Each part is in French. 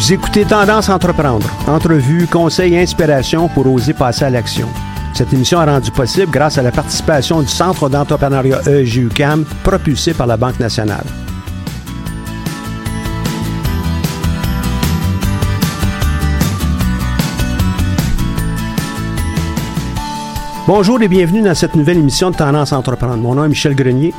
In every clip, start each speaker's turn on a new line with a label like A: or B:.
A: Vous écoutez Tendance Entreprendre. Entrevue, conseils et inspiration pour oser passer à l'action. Cette émission est rendue possible grâce à la participation du Centre d'entrepreneuriat EGUCAM, propulsé par la Banque nationale. Bonjour et bienvenue dans cette nouvelle émission de Tendance Entreprendre. Mon nom est Michel Grenier.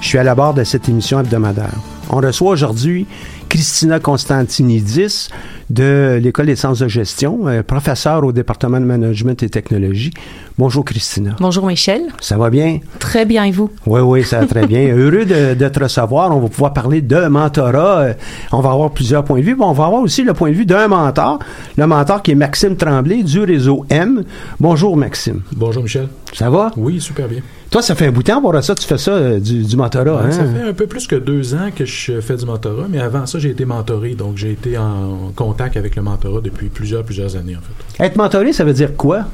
A: Je suis à la barre de cette émission hebdomadaire. On reçoit aujourd'hui Christina Constantinidis de l'École des sciences de gestion, euh, professeure au département de management et technologie. Bonjour Christina.
B: Bonjour Michel.
A: Ça va bien?
B: Très bien, et vous?
A: Oui, oui, ça va très bien. Heureux de, de te recevoir. On va pouvoir parler de mentorat. Euh, On va avoir plusieurs points de vue. mais On va avoir aussi le point de vue d'un mentor. Le mentor qui est Maxime Tremblay du réseau M. Bonjour Maxime.
C: Bonjour Michel.
A: Ça va?
C: Oui, super bien.
A: Toi, ça fait un bout de temps pour ça. Tu fais ça euh, du, du mentorat, hein?
C: Ça fait un peu plus que deux ans que je fais du mentorat, mais avant ça, j'ai été mentoré, donc j'ai été en contact avec le mentorat depuis plusieurs, plusieurs années en fait.
A: Être mentoré, ça veut dire quoi?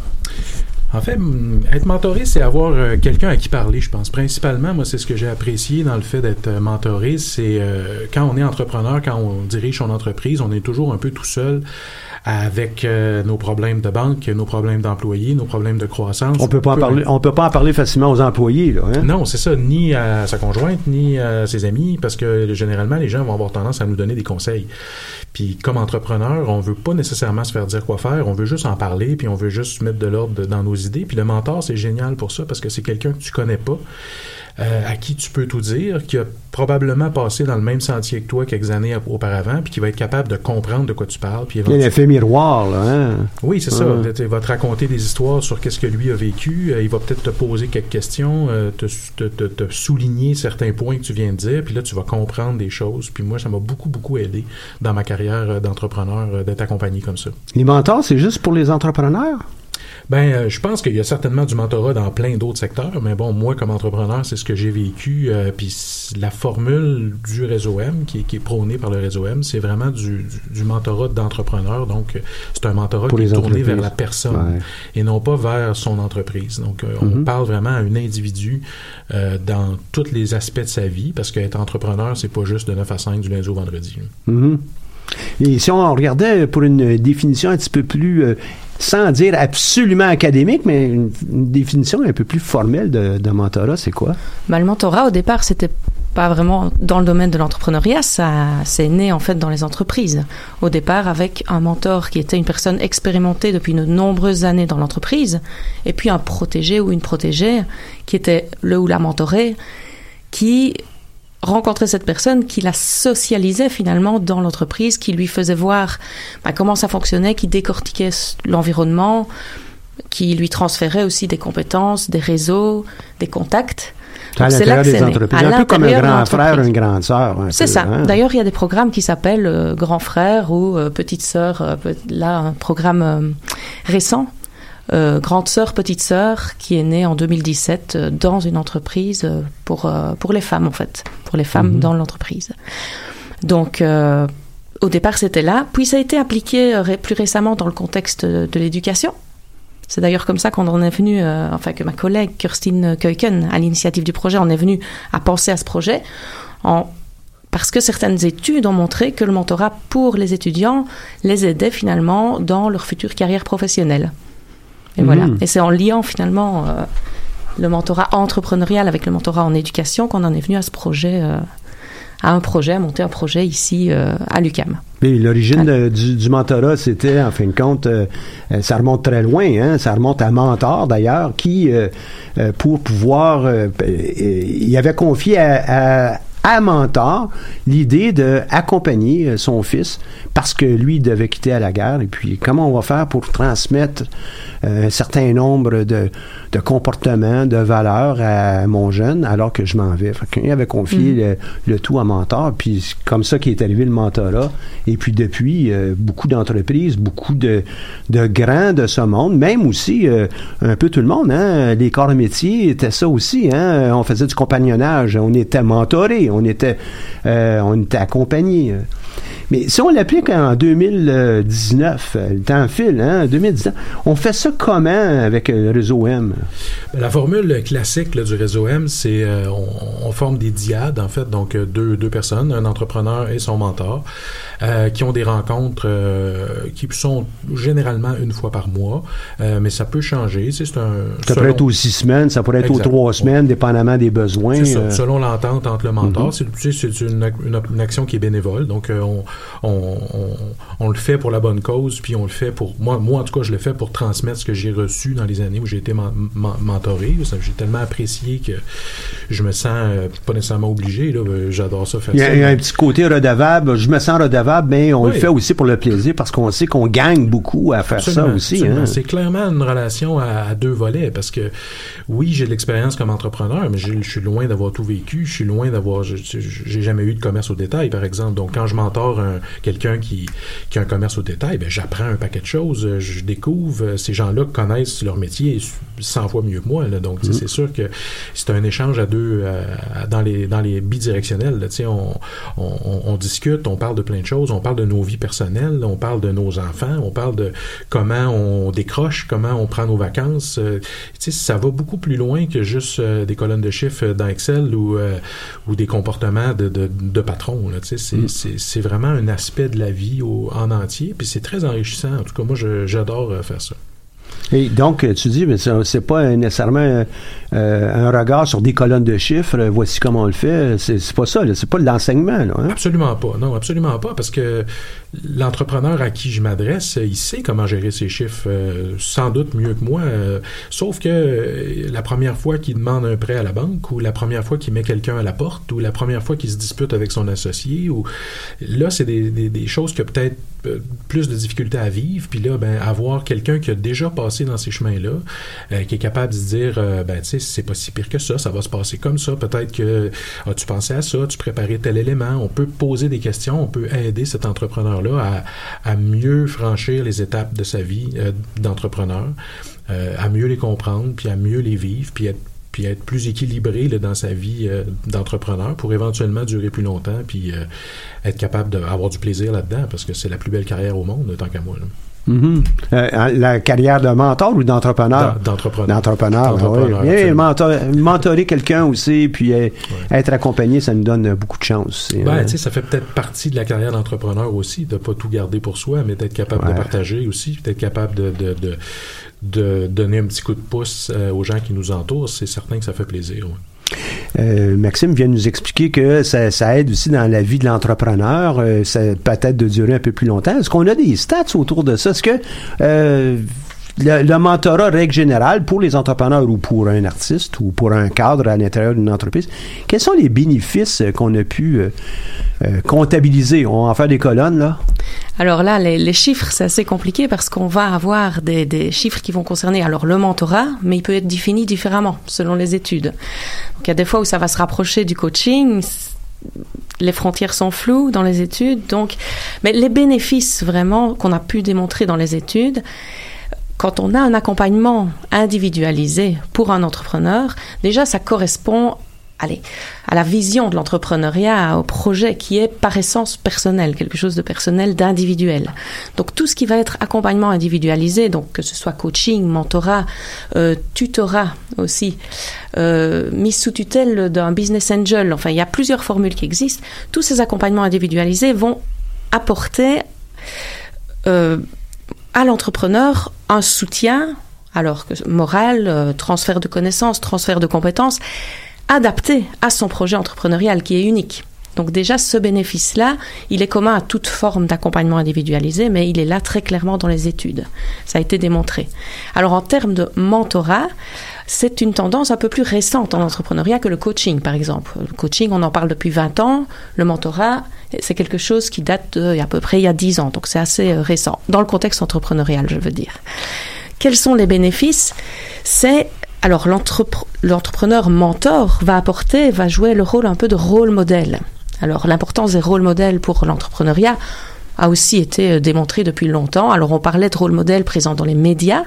C: En fait, hum, être mentoré, c'est avoir euh, quelqu'un à qui parler, je pense. Principalement, moi, c'est ce que j'ai apprécié dans le fait d'être euh, mentoré, c'est euh, quand on est entrepreneur, quand on dirige son entreprise, on est toujours un peu tout seul avec euh, nos problèmes de banque, nos problèmes d'employés, nos problèmes de croissance.
A: On peut pas en
C: Peu-
A: parler, on peut pas en parler facilement aux employés, là, hein?
C: Non, c'est ça, ni à sa conjointe, ni à ses amis, parce que généralement, les gens vont avoir tendance à nous donner des conseils. Puis comme entrepreneur, on veut pas nécessairement se faire dire quoi faire, on veut juste en parler, puis on veut juste mettre de l'ordre dans nos idées. Puis le mentor, c'est génial pour ça, parce que c'est quelqu'un que tu connais pas, euh, à qui tu peux tout dire, qui a probablement passé dans le même sentier que toi quelques années auparavant, puis qui va être capable de comprendre de quoi tu parles. Puis
A: Il y a l'effet miroir, là, hein?
C: oui, c'est ça. Il va te raconter des histoires sur qu'est-ce que lui a vécu. Euh, Il va peut-être te poser quelques questions, euh, te, te- te- te souligner certains points que tu viens de dire. Puis là, tu vas comprendre des choses. Puis moi, ça m'a beaucoup, beaucoup aidé dans ma carrière d'entrepreneur d'être accompagné comme ça.
A: Les mentors, c'est juste pour les entrepreneurs?
C: Ben, euh, je pense qu'il y a certainement du mentorat dans plein d'autres secteurs, mais bon, moi, comme entrepreneur, c'est ce que j'ai vécu. euh, puis la formule du réseau M, qui, est- qui est prônée par le réseau M, c'est vraiment du, du, du mentorat d'entrepreneur. Donc, euh, c'est un mentorat
A: Pour
C: qui est tourné vers la personne
A: Ouais.
C: et non pas vers son entreprise. Donc, on
A: Mhm.
C: parle vraiment à un individu euh, dans tous les aspects de sa vie, parce qu'être entrepreneur, c'est pas juste de 9 à 5 du lundi au vendredi.
A: Mhm. Et si on regardait pour une définition un petit peu plus, euh, sans dire absolument académique, mais une, définition un peu plus formelle de, mentorat, c'est quoi?
B: Bah, le mentorat, au départ, c'était pas vraiment dans le domaine de l'entrepreneuriat, ça c'est né en fait dans les entreprises. Au départ, avec un mentor qui était une personne expérimentée depuis de nombreuses années dans l'entreprise, et puis un protégé ou une protégée qui était le ou la mentorée, qui rencontrait cette personne, qui la socialisait finalement dans l'entreprise, qui lui faisait voir bah, comment ça fonctionnait, qui décortiquait l'environnement, qui lui transférait aussi des compétences, des réseaux, des contacts.
A: À l'intérieur des entreprises, un peu comme un grand frère, une grande sœur.
B: C'est ça. Hein. D'ailleurs, il y a des programmes qui s'appellent euh, Grand Frère ou euh, Petite Sœur. Euh, là, un programme récent, Grande Sœur, Petite Sœur, qui est né en 2017 dans une entreprise pour, pour les femmes, en fait, pour les femmes mhm. dans l'entreprise. Donc, au départ, c'était là. Puis, ça a été appliqué plus récemment dans le contexte de l'éducation. C'est d'ailleurs comme ça qu'on en est venu, euh, enfin que ma collègue Kirstine Keuken, à l'initiative du projet, en est venue à penser à ce projet, en, parce que certaines études ont montré que le mentorat pour les étudiants les aidait finalement dans leur future carrière professionnelle. Et voilà. Mmh. Et c'est en liant finalement euh, le mentorat entrepreneurial avec le mentorat en éducation qu'on en est venu à ce projet. Euh, à un projet, à monter un projet ici euh, à l'UCAM.
A: L'origine du, mentorat, c'était, en fin de compte, euh, ça remonte très loin, hein, ça remonte à Mentor d'ailleurs, qui, pour pouvoir, il avait confié à, à Mentor l'idée d'accompagner son fils parce que lui devait quitter à la guerre et puis comment on va faire pour transmettre un certain nombre de, de comportements, de valeurs à mon jeune alors que je m'en vais? il avait confié mm. le, tout à mentor, puis comme ça qu'est arrivé le mentorat. Et puis depuis, euh, beaucoup d'entreprises, beaucoup de, de grands de ce monde, même aussi euh, un peu tout le monde, hein, les corps de métier étaient ça aussi. Hein, on faisait du compagnonnage, on était mentoré, on était, euh, on était accompagné. Mais si on l'applique en 2019, le temps file, hein, 2019, on fait ça comment avec le réseau M?
C: La formule classique du réseau M, c'est euh, on, forme des diades, en fait, donc euh, deux, deux personnes, un entrepreneur et son mentor, euh, qui ont des rencontres qui sont généralement une fois par mois, mais ça peut changer. C'est un,
A: ça pourrait être aux six semaines, ça pourrait être aux trois semaines, dépendamment des besoins.
C: Ça, selon l'entente entre le mentor. Mm-hmm. C'est une, une, action qui est bénévole, donc on, on, on, le fait pour la bonne cause, puis on le fait pour... Moi, moi en tout cas, je le fais pour transmettre ce que j'ai reçu dans les années où j'ai été mentoré. J'ai tellement apprécié que je me sens euh, pas nécessairement obligé. J'adore ça faire
A: il y,
C: a,
A: il y a un petit côté redevable. Je me sens redevable, mais on le fait aussi pour le plaisir parce qu'on sait qu'on gagne beaucoup à faire ça aussi. Hein.
C: C'est clairement une relation à, deux volets parce que oui, j'ai de l'expérience comme entrepreneur, mais je suis loin d'avoir tout vécu. Je suis loin d'avoir... J'ai jamais eu de commerce au détail, par exemple. Donc, quand je quelqu'un qui, qui a un commerce au détail, ben, j'apprends un paquet de choses. Je découvre. Ces gens-là connaissent leur métier 100 fois mieux que moi. Là. Donc, mm-hmm. c'est sûr que c'est un échange à deux euh, dans les dans les bidirectionnels. Là. On, on, on, discute, on parle de plein de choses, on parle de nos vies personnelles, on parle de nos enfants, on parle de comment on décroche, comment on prend nos vacances. Euh, ça va beaucoup plus loin que juste euh, des colonnes de chiffres dans Excel ou, ou des comportements de, de, de patron. Mm. C'est vraiment un aspect de la vie au, en entier, puis c'est très enrichissant. En tout cas, moi, j'adore faire ça.
A: Et donc, tu dis, mais c'est pas nécessairement euh, un regard sur des colonnes de chiffres, voici comment on le fait. C'est pas ça, c'est pas l'enseignement. Hein?
C: Absolument pas. Non, absolument pas, parce que l'entrepreneur à qui je m'adresse, il sait comment gérer ses chiffres, euh, sans doute mieux que moi. Euh, sauf que la première fois qu'il demande un prêt à la banque, ou la première fois qu'il met quelqu'un à la porte, ou la première fois qu'il se dispute avec son associé, ou là, c'est des, des, choses que peut-être plus de difficultés à vivre, puis là, ben, avoir quelqu'un qui a déjà passé dans ces chemins-là, qui est capable de dire, ben, tu sais, c'est pas si pire que ça, ça va se passer comme ça. Peut-être que as-tu pensé à ça, tu préparais tel élément. On peut poser des questions, on peut aider cet entrepreneur-là à, mieux franchir les étapes de sa vie euh, d'entrepreneur, euh, à mieux les comprendre, puis à mieux les vivre, puis être puis être plus équilibré dans sa vie euh, d'entrepreneur pour éventuellement durer plus longtemps, puis être capable d'avoir du plaisir là-dedans, parce que c'est la plus belle carrière au monde, tant qu'à moi.
A: Mm-hmm. Euh, la carrière de mentor ou d'entrepreneur?
C: D'entrepreneur.
A: D'entrepreneur, oui. mentorer quelqu'un aussi, puis euh, être accompagné, ça nous donne beaucoup de chance.
C: Ben, euh, ça fait peut-être partie de la carrière d'entrepreneur aussi, de pas tout garder pour soi, mais d'être capable de partager aussi, d'être capable de, de, de, de, donner un petit coup de pouce aux gens qui nous entourent. C'est certain que ça fait plaisir.
A: Euh, Maxime vient nous expliquer que ça, aide aussi dans la vie de l'entrepreneur. Euh, ça peut-être de durer un peu plus longtemps. Est-ce qu'on a des stats autour de ça? Est-ce que euh, le, mentorat, règle générale, pour les entrepreneurs ou pour un artiste ou pour un cadre à l'intérieur d'une entreprise, quels sont les bénéfices qu'on a pu euh, comptabiliser? On va en faire des colonnes, là?
B: Alors là, les, chiffres, c'est assez compliqué parce qu'on va avoir des, chiffres qui vont concerner alors le mentorat, mais il peut être défini différemment selon les études. Il y a des fois où ça va se rapprocher du coaching, les frontières sont floues dans les études, donc, mais les bénéfices vraiment qu'on a pu démontrer dans les études, quand on a un accompagnement individualisé pour un entrepreneur, déjà ça correspond allez, à la vision de l'entrepreneuriat, au projet qui est par essence personnel, quelque chose de personnel, d'individuel. Donc tout ce qui va être accompagnement individualisé, donc que ce soit coaching, mentorat, euh, tutorat aussi, euh, mise sous tutelle d'un business angel, enfin il y a plusieurs formules qui existent, tous ces accompagnements individualisés vont apporter euh, à l'entrepreneur un soutien, alors que moral, euh, transfert de connaissances, transfert de compétences, adapté à son projet entrepreneurial qui est unique. Donc déjà, ce bénéfice-là, il est commun à toute forme d'accompagnement individualisé, mais il est là très clairement dans les études. Ça a été démontré. Alors en termes de mentorat, c'est une tendance un peu plus récente en entrepreneuriat que le coaching, par exemple. Le coaching, on en parle depuis 20 ans. Le mentorat, c'est quelque chose qui date à peu près il y a 10 ans. Donc c'est assez euh, récent, dans le contexte entrepreneurial, je veux dire. Quels sont les bénéfices? C'est alors l'entrepreneur mentor va apporter, va jouer le rôle un peu de rôle modèle. Alors l'importance des rôles modèles pour l'entrepreneuriat a aussi été euh, démontrée depuis longtemps. Alors on parlait de rôle modèle présent dans les médias.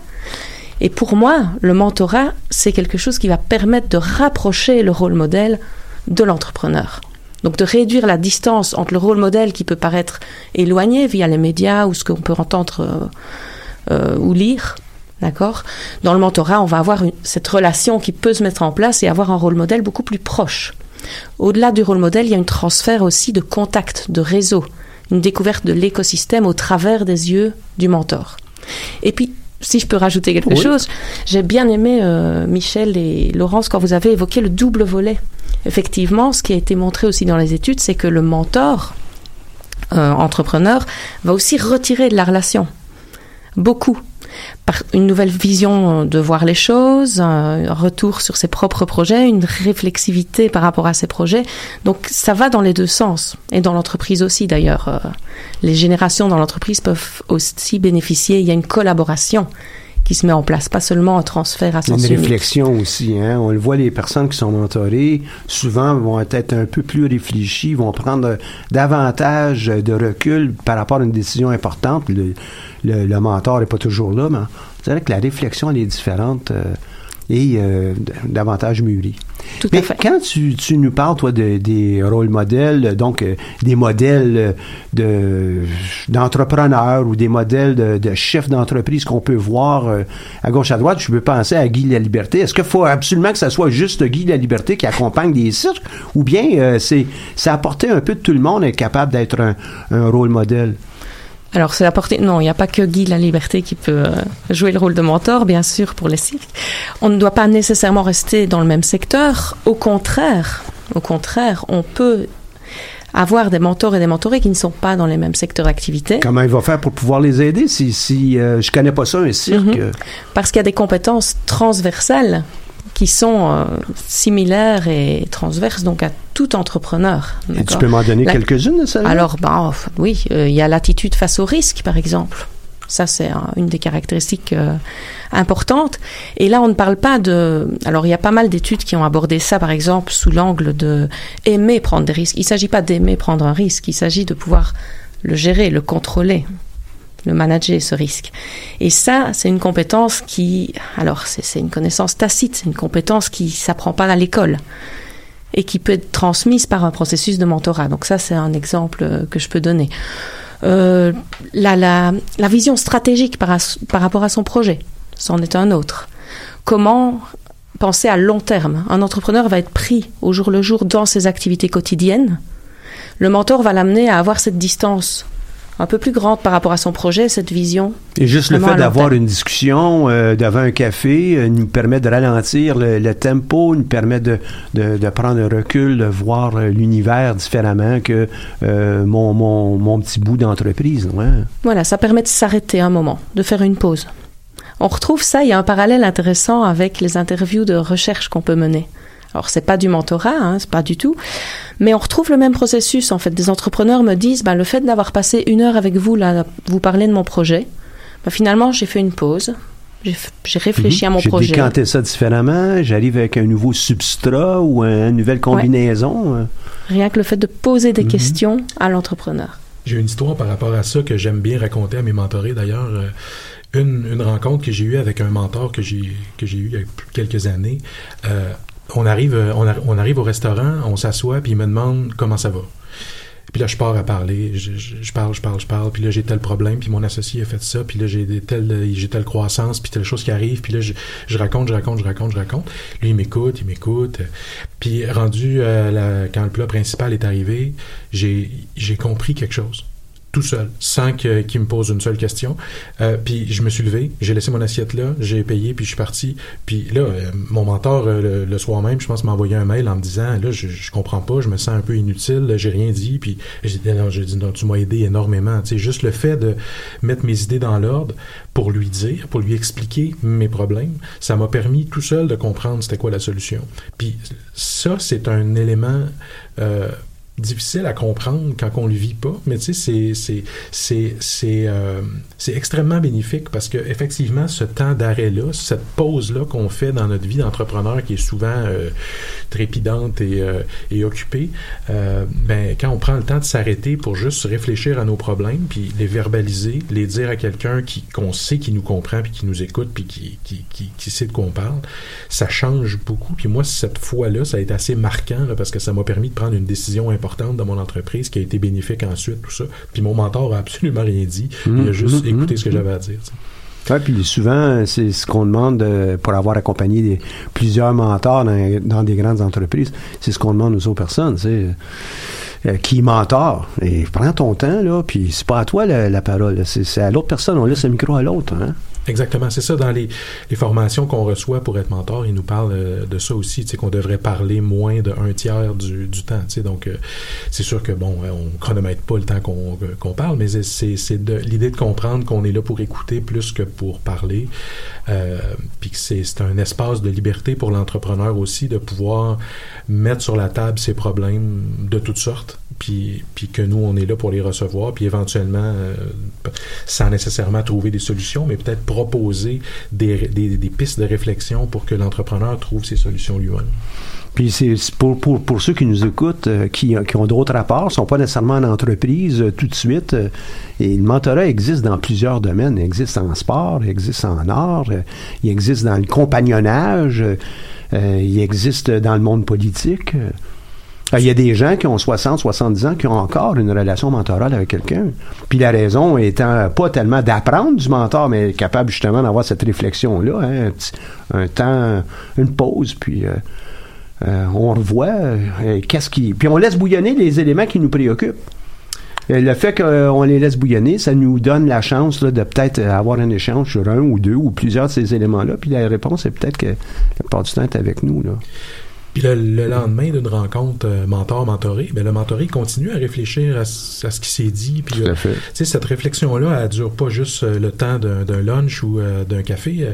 B: Et pour moi, le mentorat, c'est quelque chose qui va permettre de rapprocher le rôle modèle de l'entrepreneur. Donc de réduire la distance entre le rôle modèle qui peut paraître éloigné via les médias ou ce qu'on peut entendre euh, euh, ou lire D'accord? Dans le mentorat, on va avoir cette relation qui peut se mettre en place et avoir un rôle modèle beaucoup plus proche. Au-delà du rôle modèle, il y a un transfert aussi de contact, de réseau, une découverte de l'écosystème au travers des yeux du mentor. Et puis, si je peux rajouter quelque chose, j'ai bien aimé, euh, Michel et Laurence, quand vous avez évoqué le double volet. Effectivement, ce qui a été montré aussi dans les études, c'est que le mentor, euh, entrepreneur, va aussi retirer de la relation. Beaucoup par une nouvelle vision de voir les choses, un retour sur ses propres projets, une réflexivité par rapport à ses projets. Donc ça va dans les deux sens. Et dans l'entreprise aussi d'ailleurs. Euh, les générations dans l'entreprise peuvent aussi bénéficier. Il y a une collaboration qui se met en place, pas seulement un transfert à sens
A: Une réflexion aussi, hein. On le voit, les personnes qui sont mentorées, souvent vont être un peu plus réfléchies, vont prendre davantage de recul par rapport à une décision importante. Le, le, mentor n'est pas toujours là, mais c'est vrai que la réflexion, elle est différente. Euh, et euh, davantage mûrie.
B: Tout
A: Mais
B: à fait.
A: quand tu, tu, nous parles, toi, de, des rôles modèles, donc euh, des modèles de, d'entrepreneurs ou des modèles de, de chefs d'entreprise qu'on peut voir euh, à gauche, à droite, je peux penser à Guy la Liberté. Est-ce qu'il faut absolument que ça soit juste Guy la Liberté qui accompagne des cirques ou bien euh, c'est, c'est apporter un peu de tout le monde être capable d'être un, un rôle modèle?
B: Alors, c'est apporter. Non, il n'y a pas que Guy la Liberté qui peut euh, jouer le rôle de mentor, bien sûr, pour les cirques. On ne doit pas nécessairement rester dans le même secteur. Au contraire, au contraire, on peut avoir des mentors et des mentorés qui ne sont pas dans les mêmes secteurs d'activité.
A: Comment il va faire pour pouvoir les aider si, si euh, je connais pas ça, un cirque?
B: Mm -hmm. Parce qu'il y a des compétences transversales qui sont euh, similaires et transverses donc à tout entrepreneur.
A: Et tu peux m'en donner quelques-unes de ça
B: Alors, ben, oui, euh, il y a l'attitude face au risque, par exemple. Ça, c'est un, une des caractéristiques euh, importantes. Et là, on ne parle pas de... Alors, il y a pas mal d'études qui ont abordé ça, par exemple, sous l'angle de aimer prendre des risques. Il ne s'agit pas d'aimer prendre un risque, il s'agit de pouvoir le gérer, le contrôler le manager ce risque. Et ça, c'est une compétence qui, alors c'est une connaissance tacite, c'est une compétence qui s'apprend pas à l'école et qui peut être transmise par un processus de mentorat. Donc ça, c'est un exemple que je peux donner. Euh, la, vision stratégique par, par rapport à son projet, c'en est un autre. Comment penser à long terme? Un entrepreneur va être pris au jour le jour dans ses activités quotidiennes. Le mentor va l'amener à avoir cette distance un peu plus grande par rapport à son projet, cette vision.
A: Et juste le fait d'avoir une discussion euh, devant un café euh, nous permet de ralentir le, le tempo, nous permet de, de, de, prendre un recul, de voir euh, l'univers différemment que euh, mon, mon, mon, petit bout d'entreprise. Ouais.
B: Voilà, ça permet de s'arrêter un moment, de faire une pause. On retrouve ça, il y a un parallèle intéressant avec les interviews de recherche qu'on peut mener. Alors c'est pas du mentorat, hein, c'est pas du tout, mais on retrouve le même processus. En fait, des entrepreneurs me disent, ben, le fait d'avoir passé une heure avec vous là, vous parler de mon projet, ben, finalement j'ai fait une pause, j'ai réfléchi à mon projet.
A: J'ai décanté ça différemment. J'arrive avec un nouveau substrat ou une nouvelle combinaison.
B: Rien que le fait de poser des mhm. questions à l'entrepreneur.
C: J'ai une histoire par rapport à ça que j'aime bien raconter à mes mentorés. D'ailleurs, euh, une, une, rencontre que j'ai eue avec un mentor que j'ai que j'ai eu il y a quelques années. Euh, on arrive on, on, arrive au restaurant, on s'assoit puis il me demande comment ça va. Puis là, je pars à parler, je, parle, je parle, je parle, puis là, j'ai tel problème, puis mon associé a fait ça, puis là, j'ai telle, j'ai telle croissance, puis telle chose qui arrive, puis là, je, je, raconte, je raconte, je raconte, je raconte. Lui, il m'écoute, il m'écoute. Puis rendu, euh, quand le plat principal est arrivé, j'ai compris quelque chose tout seul, sans qu'il me pose une seule question. Euh, puis je me suis levé, j'ai laissé mon assiette là, j'ai payé, puis je suis parti. Puis là, euh, mon mentor, euh, le, soir même, je pense, m'a envoyé un mail en me disant, là, je, je comprends pas, je me sens un peu inutile, j'ai rien dit. Puis j'ai dit, non, dit, non, tu m'as aidé énormément. Tu sais, juste le fait de mettre mes idées dans l'ordre pour lui dire, pour lui expliquer mes problèmes, ça m'a permis tout seul de comprendre c'était quoi la solution. Puis ça, c'est un élément difficile à comprendre quand on le vit pas, mais tu sais, c'est euh, extrêmement bénéfique parce que effectivement, ce temps d'arrêt là, cette pause là qu'on fait dans notre vie d'entrepreneur qui est souvent euh, trépidante et, euh, et occupée, ben quand on prend le temps de s'arrêter pour juste réfléchir à nos problèmes, puis les verbaliser, les dire à quelqu'un qui qu'on sait qui nous comprend puis qui nous écoute puis qui qui, qui, sait de quoi on parle, ça change beaucoup. Puis moi, cette fois là, ça a été assez marquant là, parce que ça m'a permis de prendre une décision importante dans mon entreprise qui a été bénéfique ensuite, tout ça. Puis mon mentor a absolument rien dit. il a mmh, juste mmh, écouté mmh, ce que j'avais à dire.
A: Oui, puis souvent, c'est ce qu'on demande euh, pour avoir accompagné des, plusieurs mentors dans, des grandes entreprises. C'est ce qu'on demande aux autres personnes, c'est euh, qui mentor. Et prends ton temps, là, puis c'est pas à toi la, parole, c'est à l'autre personne. On laisse le micro à l'autre. Hein?
C: Exactement, c'est ça. Dans les, les formations qu'on reçoit pour être mentor, ils nous parlent euh, de ça aussi, tu sais, qu'on devrait parler moins de un tiers du, du temps. Tu sais, donc, euh, c'est sûr que bon, on chronomètre pas le temps qu'on qu'on parle, mais c'est l'idée de comprendre qu'on est là pour écouter plus que pour parler, euh, puis que c'est un espace de liberté pour l'entrepreneur aussi de pouvoir mettre sur la table ses problèmes de toutes sortes puis, puis que nous, on est là pour les recevoir, puis éventuellement, euh, sans nécessairement trouver des solutions, mais peut-être proposer des, des, des, pistes de réflexion pour que l'entrepreneur trouve ses solutions lui-même.
A: Puis c'est pour, pour, pour ceux qui nous écoutent, euh, qui, qui ont d'autres rapports, sont pas nécessairement en entreprise euh, tout de suite. et le mentorat existe dans plusieurs domaines. Il existe en sport, il existe en art, il existe dans le compagnonnage, il existe dans le monde politique. Il y a des gens qui ont 60, 70 ans qui ont encore une relation mentorale avec quelqu'un. Puis la raison étant pas tellement d'apprendre du mentor, mais capable justement d'avoir cette réflexion-là, hein, un, temps, une pause, puis euh, euh, on revoit euh, qu'est-ce qui. Puis on laisse bouillonner les éléments qui nous préoccupent. le fait qu'on les laisse bouillonner, ça nous donne la chance de peut-être avoir un échange sur un ou deux ou plusieurs de ces éléments-là. Puis la réponse est peut-être que la plupart du temps est avec nous. Là.
C: Puis le, lendemain d'une rencontre euh, mentor-mentoré, ben le mentoré continue à réfléchir à, ce qui s'est dit. Puis, euh, cette réflexion-là, elle dure pas juste euh, le temps d'un lunch ou d'un café.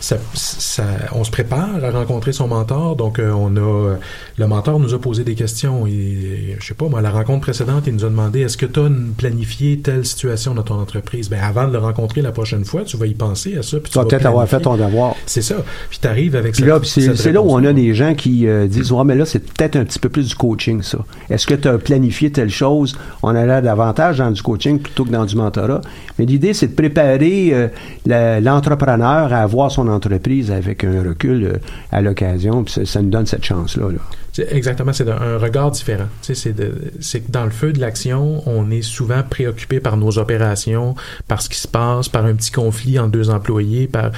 C: Ça, ça, on se prépare à rencontrer son mentor. Donc, on a le mentor nous a posé des questions. Et, je sais pas, moi, la rencontre précédente, il nous a demandé est-ce que tu as planifié telle situation dans ton entreprise? Ben avant de le rencontrer la prochaine fois, tu vas y penser à ça.
A: Puis tu, vas peut-être avoir fait ton devoir.
C: C'est ça. Puis tu arrives avec
A: puis C'est là où on a des gens qui disent Ouais, mais là, c'est peut-être un petit peu plus du coaching, ça. Est-ce que tu as planifié telle chose? On a l'air davantage dans du coaching plutôt que dans du mentorat. Mais l'idée, c'est de préparer euh, l'entrepreneur à avoir son entreprise avec un recul euh, à l'occasion. Puis ça, nous donne cette chance-là. là
C: Exactement, c'est un regard différent. C'est que dans le feu de l'action, on est souvent préoccupé par nos opérations, par ce qui se passe, par un petit conflit entre deux employés, par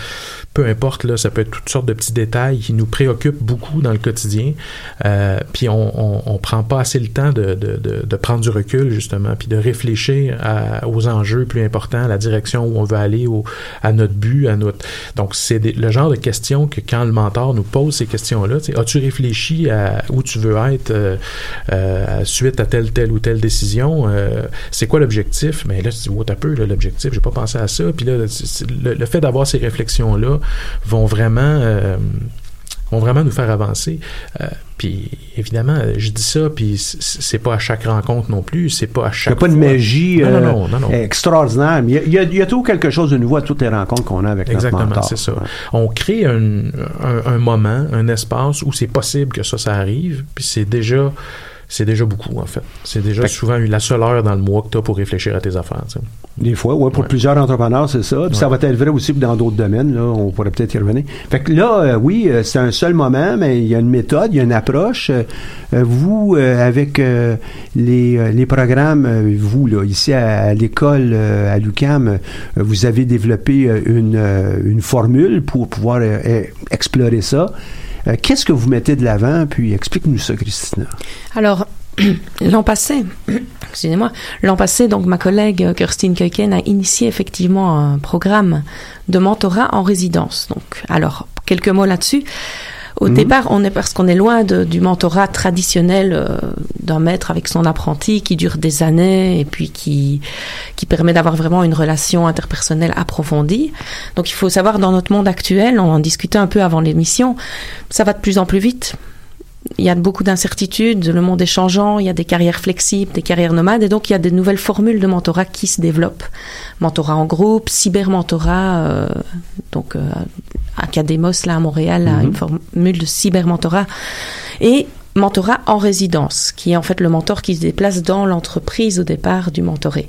C: peu importe, là, ça peut être toutes sortes de petits détails qui nous préoccupent beaucoup dans le quotidien. Euh, puis on, on, prend pas assez le temps de, de, de, prendre du recul, justement, puis de réfléchir aux enjeux plus importants, à la direction où on veut aller, au, à notre but, à notre... Donc, c'est le genre de questions que quand le mentor nous pose ces questions-là, as-tu réfléchi à où tu veux être euh, euh, suite à telle, telle ou telle décision. Euh, c'est quoi l'objectif? Mais là, tu dis, un peu, l'objectif, j'ai pas pensé à ça. Puis là, le, fait d'avoir ces réflexions-là vont vraiment vont vraiment nous faire avancer. Euh, puis évidemment, je dis ça, puis c'est pas à chaque rencontre non plus, c'est pas à chaque.
A: Il n'y a pas de magie extraordinaire, mais il y, a, il y a toujours quelque chose de nouveau à toutes les rencontres qu'on a avec
C: Exactement,
A: notre mentor.
C: c'est ça. On crée un, un, un moment, un espace où c'est possible que ça, ça arrive, puis c'est déjà c'est déjà beaucoup, en fait. C'est déjà souvent la seule heure dans le mois que tu as pour réfléchir à tes affaires.
A: Des fois, oui, pour plusieurs entrepreneurs, c'est ça. Puis ça va être vrai aussi dans d'autres domaines, là, on pourrait peut-être y revenir. Fait que là, euh, oui, euh, c'est un seul moment, mais il y a une méthode, il y a une approche. Euh, vous, avec les, les programmes, vous, là, ici à, l'école, à l'UCAM, vous avez développé une, une formule pour pouvoir explorer ça. Euh, qu'est-ce que vous mettez de l'avant? Puis explique-nous ça, Christina.
B: Alors, L'an passé, excusez-moi, l'an passé, donc ma collègue Kirstine Keuken a initié effectivement un programme de mentorat en résidence. Donc, alors quelques mots là-dessus. Au mhm. départ, on est parce qu'on est loin du mentorat traditionnel euh, d'un maître avec son apprenti qui dure des années et puis qui qui permet d'avoir vraiment une relation interpersonnelle approfondie. Donc, il faut savoir dans notre monde actuel, on en discutait un peu avant l'émission, ça va de plus en plus vite il y a beaucoup d'incertitudes, le monde est changeant, il y a des carrières flexibles, des carrières nomades, et donc il y a des nouvelles formules de mentorat qui se développent. Mentorat en groupe, cybermentorat, euh, donc euh, Academos là à Montréal a une mhm. formule de cybermentorat, et mentorat en résidence, qui est en fait le mentor qui se déplace dans l'entreprise au départ du mentoré.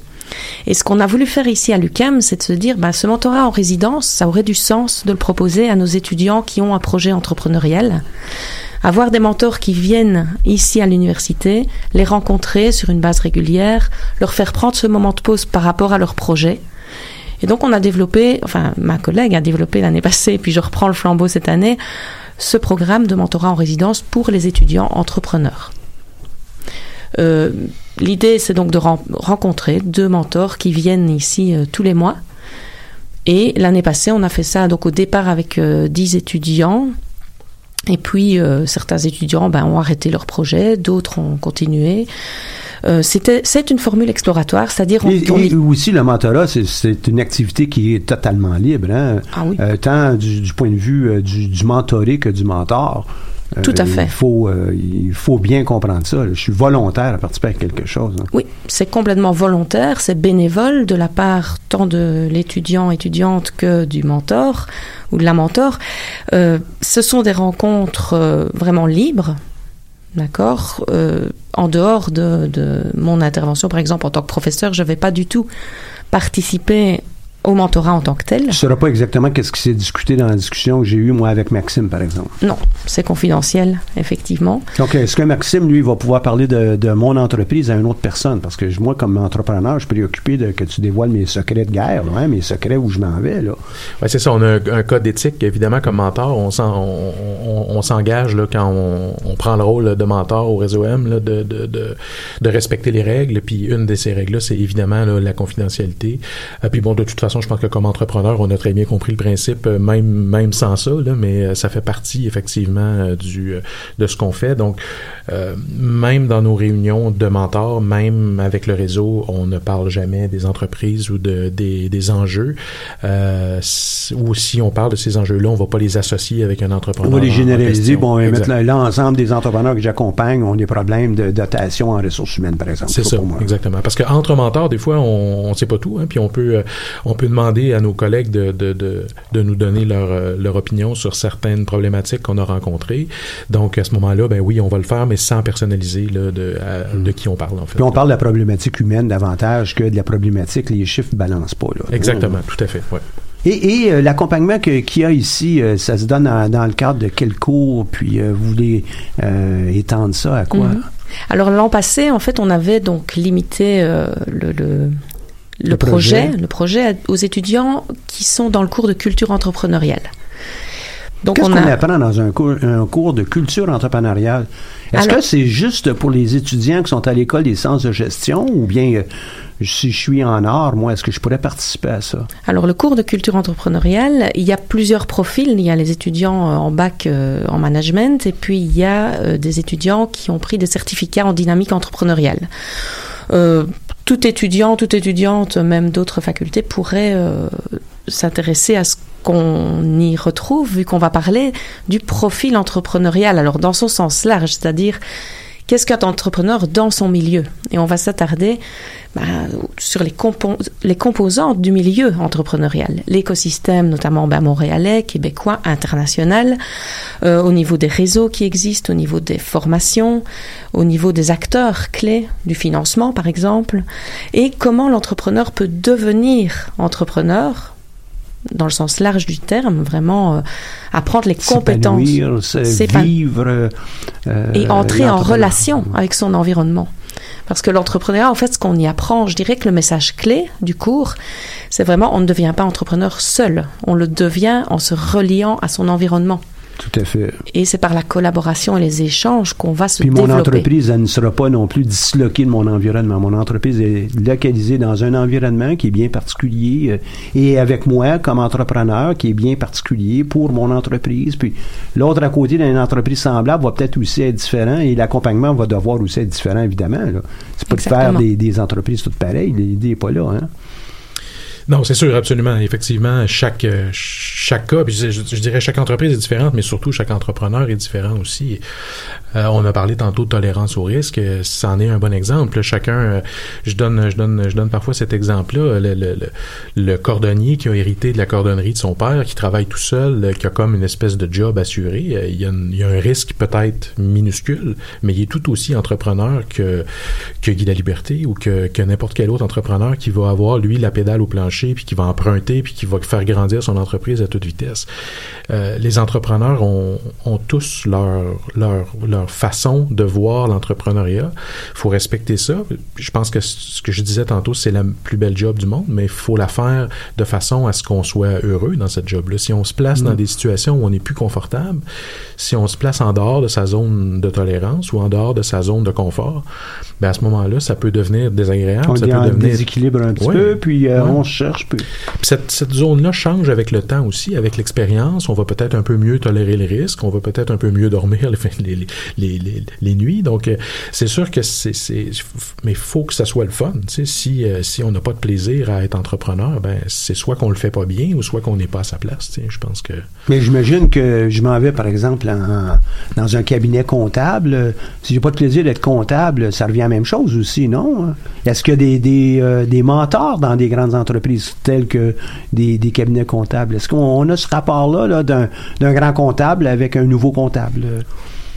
B: Et ce qu'on a voulu faire ici à l'UCAM, c'est de se dire, bah, ce mentorat en résidence, ça aurait du sens de le proposer à nos étudiants qui ont un projet entrepreneurial avoir des mentors qui viennent ici à l'université, les rencontrer sur une base régulière, leur faire prendre ce moment de pause par rapport à leur projet. Et donc on a développé, enfin ma collègue a développé l'année passée, puis je reprends le flambeau cette année, ce programme de mentorat en résidence pour les étudiants entrepreneurs. Euh, l'idée, c'est donc de rencontrer deux mentors qui viennent ici euh, tous les mois. Et l'année passée, on a fait ça donc au départ avec euh, dix étudiants et puis, euh, certains étudiants ben, ont arrêté leur projet, d'autres ont continué. Euh, c'était, c'est une formule exploratoire, c'est-à-dire...
A: On, et, aussi, le mentorat, c'est, une activité qui est totalement libre, hein?
B: ah oui.
A: euh, tant du, du, point de vue euh, du, du mentoré que du mentor.
B: Tout à fait.
A: Il faut, euh, il faut bien comprendre ça. Je suis volontaire à participer à quelque chose. Hein.
B: Oui, c'est complètement volontaire, c'est bénévole de la part tant de l'étudiant, étudiante que du mentor ou de la mentor. Euh, ce sont des rencontres euh, vraiment libres, d'accord En dehors de, de, mon intervention, par exemple, en tant que professeur, je ne vais pas du tout participer au mentorat en tant que tel.
A: Je ne saurais pas exactement qu'est-ce qui s'est discuté dans la discussion que j'ai eue, moi, avec Maxime, par exemple.
B: Non, c'est confidentiel, effectivement.
A: Donc, est-ce que Maxime, lui, va pouvoir parler de, de, mon entreprise à une autre personne? Parce que moi, comme entrepreneur, je suis préoccupé de que tu dévoiles mes secrets de guerre, hein, mes secrets où je m'en vais.
C: Oui, c'est ça. On a un, code d'éthique, évidemment, comme mentor. On, on, s'engage là, quand on, prend le rôle de mentor au réseau M là, de, de, de, de, respecter les règles. Puis une de ces règles-là, c'est évidemment là, la confidentialité. Euh, puis bon, de toute façon, je pense que comme entrepreneur, on a très bien compris le principe, euh, même même sans ça, là, mais euh, ça fait partie effectivement euh, du de ce qu'on fait. Donc, même dans nos réunions de mentors, même avec le réseau, on ne parle jamais des entreprises ou de des, des enjeux. ou si on parle de ces enjeux-là, on va pas les associer avec un entrepreneur.
A: On va les généraliser. Bon, mettre l'ensemble des entrepreneurs que j'accompagne ont des problèmes de dotation en ressources humaines, par exemple.
C: C'est ça, exactement. Parce qu'entre mentors, des fois, on ne sait pas tout, hein, puis on peut on peut demander à nos collègues de, de, de, de nous donner leur, euh, leur opinion sur certaines problématiques qu'on a rencontrées. Donc, à ce moment-là, ben oui, on va le faire, mais sans personnaliser là, de, de qui on parle, en fait.
A: Puis on parle de la problématique humaine davantage que de la problématique, les chiffres ne balancent pas. Là.
C: Exactement, tout à fait, ouais.
A: Et, et euh, l'accompagnement qu'il y a ici, euh, ça se donne dans, le cadre de quel cours, puis vous voulez étendre ça à quoi? Mm-hmm.
B: Alors l'an passé, en fait, on avait donc limité le, le, le, projet, le projet aux étudiants qui sont dans le cours de culture entrepreneuriale.
A: Donc Qu'est-ce qu'on apprend dans un cours, un cours de culture entrepreneuriale? Est-ce que c'est juste pour les étudiants qui sont à l'école des sciences de gestion ou bien euh, si je suis en art, moi, est-ce que je pourrais participer à ça?
B: Alors, le cours de culture entrepreneuriale, il y a plusieurs profils. Il y a les étudiants euh, en bac euh, en management et puis il y a des étudiants qui ont pris des certificats en dynamique entrepreneuriale. Euh, tout étudiant, toute étudiante, même d'autres facultés, pourraient euh, s'intéresser à ce qu'on y retrouve, vu qu'on va parler du profil entrepreneurial. Alors, dans son sens large, c'est-à-dire qu'est-ce qu'un entrepreneur dans son milieu? Et on va s'attarder bah, sur les, les, composantes du milieu entrepreneurial, l'écosystème notamment bah, montréalais, québécois, international, euh, au niveau des réseaux qui existent, au niveau des formations, au niveau des acteurs clés du financement par exemple, et comment l'entrepreneur peut devenir entrepreneur dans le sens large du terme, vraiment euh, apprendre les compétences,
A: vivre
B: euh, et entrer en relation avec son environnement. Parce que l'entrepreneuriat, en fait, ce qu'on y apprend, je dirais que le message clé du cours, c'est vraiment on ne devient pas entrepreneur seul, on le devient en se reliant à son environnement.
A: Tout à fait.
B: Et c'est par la collaboration et les échanges qu'on va se
A: Puis
B: développer.
A: mon entreprise, elle ne sera pas non plus disloquée de mon environnement. Mon entreprise est localisée dans un environnement qui est bien particulier euh, et avec moi comme entrepreneur qui est bien particulier pour mon entreprise. Puis l'autre à côté d'une entreprise semblable va peut-être aussi être différent et l'accompagnement va devoir aussi être différent, évidemment. C'est pas de faire des, des, entreprises toutes pareilles. L'idée n'est pas là. Hein?
C: Non, c'est sûr, absolument. Effectivement, chaque euh, chaque cas, je, je, dirais chaque entreprise est différente, mais surtout chaque entrepreneur est différent aussi. Euh, on a parlé tantôt de tolérance au risque, c'en est un bon exemple. Chacun, euh, je donne, je donne, je donne parfois cet exemple-là. Le, le, le, cordonnier qui a hérité de la cordonnerie de son père, qui travaille tout seul, qui a comme une espèce de job assuré, il y a, il y a un risque peut-être minuscule, mais il est tout aussi entrepreneur que que Guy la Liberté ou que, que n'importe quel autre entrepreneur qui va avoir lui la pédale au plancher puis qui va emprunter, puis qui va faire grandir son entreprise à toute vitesse. Euh, les entrepreneurs ont, ont tous leur, leur, leur façon de voir l'entrepreneuriat. Il faut respecter ça. Je pense que ce que je disais tantôt, c'est la plus belle job du monde, mais il faut la faire de façon à ce qu'on soit heureux dans cette job-là. Si on se place dans mm. des situations où on n'est plus confortable, si on se place en dehors de sa zone de tolérance ou en dehors de sa zone de confort, ben à ce moment-là, ça peut devenir désagréable.
A: On
C: ça peut
A: devenir... déséquilibre un petit peu, puis euh, on Puis...
C: Cette, cette zone-là change avec le temps aussi, avec l'expérience. On va peut-être un peu mieux tolérer les risques, on va peut-être un peu mieux dormir les, les, les, les, les nuits. Donc, euh, c'est sûr que c'est... Mais il faut que ça soit le fun. Tu sais, si, euh, si on n'a pas de plaisir à être entrepreneur, ben c'est soit qu'on le fait pas bien ou soit qu'on n'est pas à sa place. Tu sais, je pense que...
A: Mais j'imagine que je m'en vais, par exemple, en, dans un cabinet comptable. Si j'ai pas de plaisir d'être comptable, ça revient même chose aussi, non? Est-ce qu'il y a des, des, euh, des, mentors dans des grandes entreprises telles que des, des cabinets comptables? Est-ce qu'on a ce rapport-là -là, d'un grand comptable avec un nouveau comptable?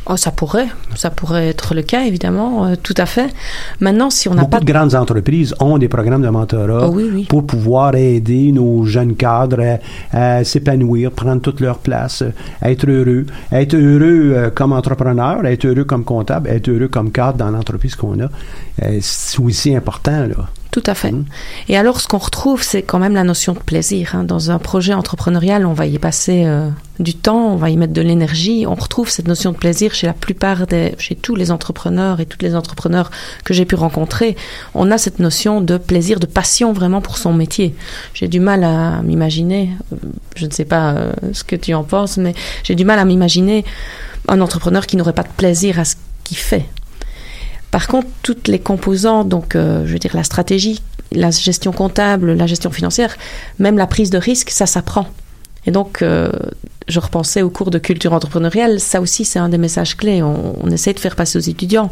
B: Oh, ça pourrait, ça pourrait être le cas évidemment, euh, tout à fait. Maintenant, si on n'a pas
A: de grandes entreprises ont des programmes de mentorat
B: oh, oui, oui.
A: pour pouvoir aider nos jeunes cadres à, à s'épanouir, prendre toute leur place, à être heureux, à être heureux euh, comme entrepreneur, à être heureux comme comptable, à être heureux comme cadre dans l'entreprise qu'on a. Euh, c'est aussi important là.
B: Tout à fait. Et alors, ce qu'on retrouve, c'est quand même la notion de plaisir. Hein. Dans un projet entrepreneurial, on va y passer euh, du temps, on va y mettre de l'énergie. On retrouve cette notion de plaisir chez la plupart des, chez tous les entrepreneurs et toutes les entrepreneurs que j'ai pu rencontrer. On a cette notion de plaisir, de passion vraiment pour son métier. J'ai du mal à m'imaginer, euh, je ne sais pas euh, ce que tu en penses, mais j'ai du mal à m'imaginer un entrepreneur qui n'aurait pas de plaisir à ce qu'il fait. Par contre, toutes les composantes, donc euh, je veux dire la stratégie, la gestion comptable, la gestion financière, même la prise de risque, ça s'apprend. Et donc, euh, je repensais au cours de culture entrepreneuriale, ça aussi c'est un des messages clés. On, on, essaie de faire passer aux étudiants.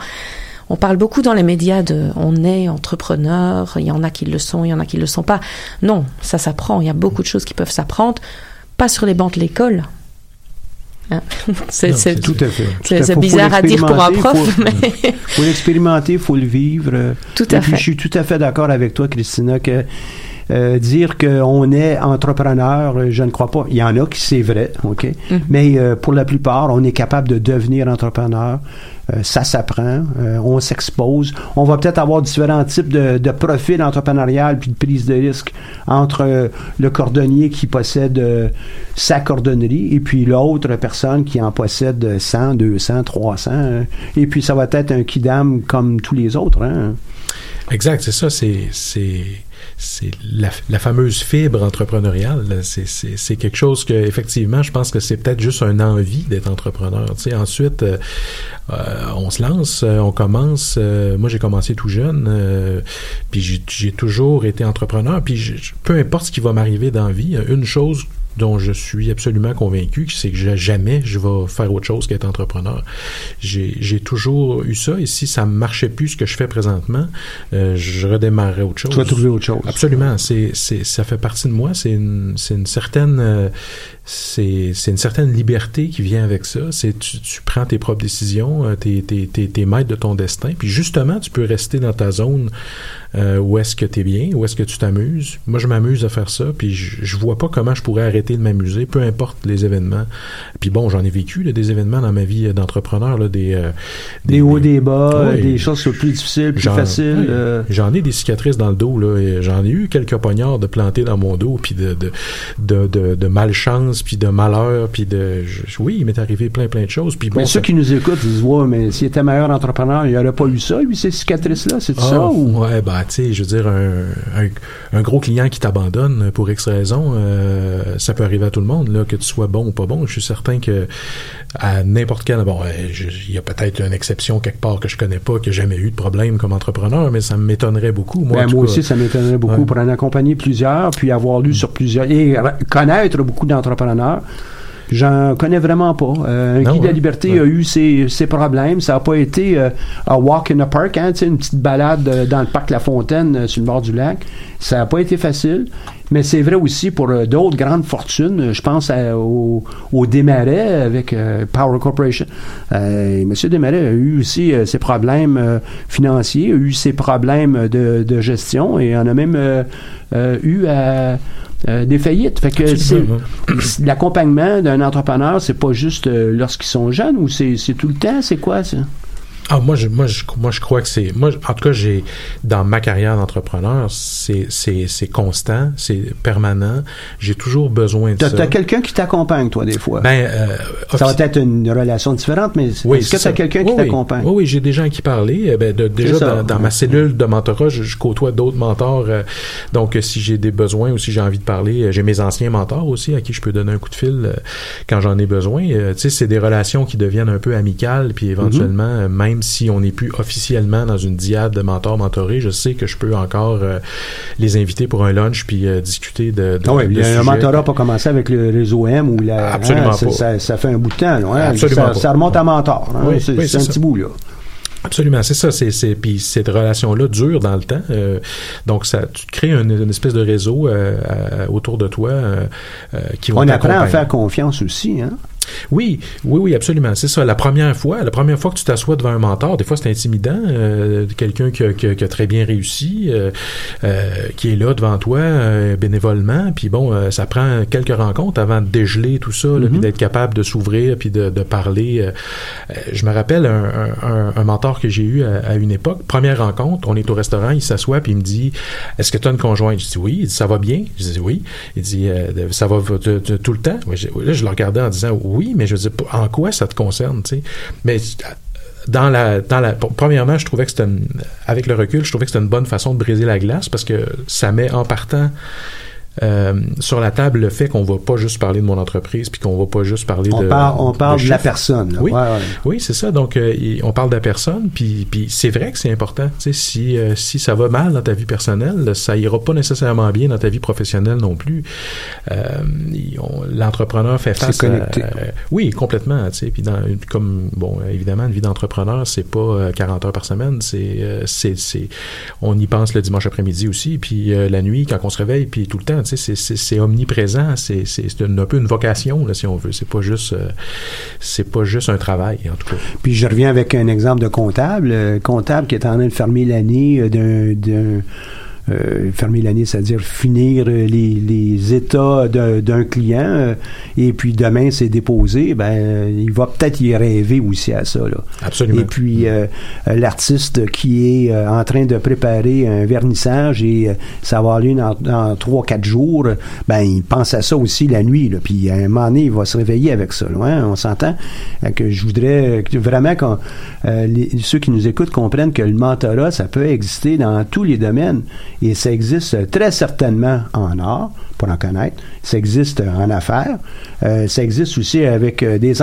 B: On parle beaucoup dans les médias de on est entrepreneur, il y en a qui le sont, il y en a qui le sont pas. Non, ça s'apprend, il y a beaucoup de choses qui peuvent s'apprendre, pas sur les bancs de l'école?
A: C'est tout à fait.
B: C'est bizarre à dire pour un prof,
A: faut, mais... faut l'expérimenter, il faut le vivre.
B: Tout à
A: Et puis. Je suis tout à fait d'accord avec toi, Christina, que euh, dire qu'on est entrepreneur, je ne crois pas. Il y en a qui c'est vrai, OK? Mm -hmm. Mais euh, pour la plupart, on est capable de devenir entrepreneur. Euh, ça s'apprend, on s'expose. On va peut-être avoir différents types de, de profils entrepreneurial puis de prise de risque entre le cordonnier qui possède sa cordonnerie et puis l'autre personne qui en possède 100, 200, 300. Hein. Et puis ça va être un kidam comme tous les autres. Hein?
C: Exact, c'est ça. C'est c'est la, la, fameuse fibre entrepreneuriale. C'est quelque chose que, effectivement, je pense que c'est peut-être juste un envie d'être entrepreneur. Tu sais, ensuite, euh, on se lance, on commence. moi, j'ai commencé tout jeune, puis j'ai toujours été entrepreneur. Puis peu importe ce qui va m'arriver dans la vie, une chose dont je suis absolument convaincu, c'est que jamais je vais faire autre chose qu'être entrepreneur. J'ai toujours eu ça, et si ça ne marchait plus ce que je fais présentement, euh, je redémarrerais autre chose.
A: Tu vas trouver autre chose.
C: Absolument. C'est, ça fait partie de moi. C'est une, une certaine... Euh, c'est, une certaine liberté qui vient avec ça. C'est tu, tu prends tes propres décisions, euh, t'es, t'es, maître de ton destin. Puis justement, tu peux rester dans ta zone euh, où est-ce que tu es bien, où est-ce que tu t'amuses. Moi, je m'amuse à faire ça, puis je, je vois pas comment je pourrais arrêter de m'amuser, peu importe les événements. Puis bon, j'en ai vécu des événements dans ma vie d'entrepreneur, là, des,
A: euh, des, hauts, des bas, des choses plus difficiles, plus faciles.
C: Euh. J'en ai des cicatrices dans le dos là, j'en ai eu quelques poignards de plantés dans mon dos, puis de de, de, de, de malchance, puis de malheur, puis de oui, il m'est arrivé plein plein de choses. Puis
A: bon, mais ceux qui nous écoutent disent ouais, mais s'il était meilleur entrepreneur, il aurait pas eu ça, lui ces cicatrices là, c'est ça ah, ou?
C: Ouais, ben tu sais, je veux dire, un, un, gros client qui t'abandonne pour X raison, euh, ça peut arriver à tout le monde, là, que tu sois bon ou pas bon. Je suis certain que à n'importe quel, bon, euh, il y a peut-être une exception quelque part que je connais pas, qui n'a jamais eu de problème comme entrepreneur, mais ça m'étonnerait beaucoup.
A: Moi, ben, moi aussi, ça m'étonnerait beaucoup pour en accompagner plusieurs, puis avoir lu sur plusieurs, et connaître beaucoup d'entrepreneurs. J'en connais vraiment pas. Euh, un guide de la liberté a eu ses, ses, problèmes. Ça n'a pas été euh, un walk in the park, hein, une petite balade euh, dans le parc La Fontaine euh, sur le bord du lac. Ça n'a pas été facile. Mais c'est vrai aussi pour d'autres grandes fortunes. Je pense au, au Desmarais avec Power Corporation. Monsieur Desmarais a eu aussi ses problèmes financiers, a eu ses problèmes de, de gestion et en a même eu à euh, des faillites. Fait que l'accompagnement d'un entrepreneur, c'est pas juste euh, lorsqu'ils sont jeunes ou c'est tout le temps, c'est quoi ça?
C: Ah, moi, je, moi, je, moi, je crois que c'est. Moi, en tout cas, j'ai dans ma carrière d'entrepreneur, c'est, c'est, c'est constant, c'est permanent. J'ai toujours besoin de ça.
A: T'as quelqu'un qui t'accompagne, toi, des fois?
C: Ben, euh,
A: ça va être une relation différente, mais est-ce que t'as quelqu'un qui t'accompagne
C: Oui, oui, j'ai des gens qui parlent. Eh ben, déjà dans, ma cellule de mentorat, je, côtoie d'autres mentors. Euh, donc, si j'ai des besoins ou si j'ai envie de parler, euh, j'ai mes anciens mentors aussi à qui je peux donner un coup de fil quand j'en ai besoin. tu sais, c'est des relations qui deviennent un peu amicales, puis éventuellement, même si on n'est plus officiellement dans une diade de mentor-mentoré, je sais que je peux encore euh, les inviter pour un lunch puis euh, discuter de, de,
A: ah oui, Un mentorat n'a pas commencé avec le réseau M ou la.
C: Absolument hein,
A: pas. Ça, fait un bout de temps. Hein, Absolument ça, remonte à mentor. Hein, c'est un petit bout là.
C: Absolument, c'est ça. C'est, puis cette relation-là dure dans le temps. Euh, donc, ça, tu crées une, espèce de réseau autour de toi qui
A: vont On apprend à faire confiance aussi, hein?
C: Oui, oui, oui, absolument. C'est ça. La première fois, la première fois que tu t'assois devant un mentor, des fois c'est intimidant. Euh, quelqu'un qui, qui, a très bien réussi, euh, euh, qui est là devant toi bénévolement, puis bon, ça prend quelques rencontres avant de dégeler tout ça, puis mm-hmm. d'être capable de s'ouvrir, puis de, de parler. je me rappelle un, un, un mentor que j'ai eu à, une époque. Première rencontre, on est au restaurant, il s'assoit, puis il me dit Est-ce que tu as une conjointe Je dis Oui. Il dit Ça va bien Je dis Oui. Il dit Ça va tout le temps Là, je le regardais en disant Oui oui, mais je veux dire, en quoi ça te concerne, tu sais? Mais dans la, dans la, premièrement, je trouvais que c'était, avec le recul, je trouvais que c'était une bonne façon de briser la glace parce que ça met en partant euh, sur la table le fait qu'on va pas juste parler de mon entreprise puis qu'on va pas juste parler
A: on
C: de
A: parle, on parle de, la personne
C: oui. Oui c'est ça. Donc euh, on parle de la personne puis puis c'est vrai que c'est important. Tu sais si euh, si ça va mal dans ta vie personnelle ça ira pas nécessairement bien dans ta vie professionnelle non plus. L'entrepreneur fait face
A: connecté.
C: oui complètement tu sais. Puis dans comme bon évidemment une vie d'entrepreneur c'est pas 40 heures par semaine. C'est c'est c'est on y pense le dimanche après-midi aussi puis la nuit quand on se réveille puis tout le temps c'est omniprésent. C'est un peu une vocation, là, si on veut. C'est pas juste euh, c'est pas juste un travail, en tout cas.
A: Puis je reviens avec un exemple de comptable. Euh, comptable qui est en train de fermer l'année euh, d'un euh, fermer l'année, c'est-à-dire finir euh, les, les états d'un client, euh, et puis demain c'est déposé, ben il va peut-être y rêver aussi à ça. Là.
C: Absolument.
A: Et puis l'artiste qui est en train de préparer un vernissage et ça va aller dans trois quatre jours, ben il pense à ça aussi la nuit. Là, puis à un moment donné, il va se réveiller avec ça. Là, On s'entend? Que je voudrais vraiment que ceux qui nous écoutent comprennent que le mentorat, ça peut exister dans tous les domaines Et ça existe très certainement en art, pour en connaître. Ça existe en affaires. Euh, ça existe aussi avec euh, des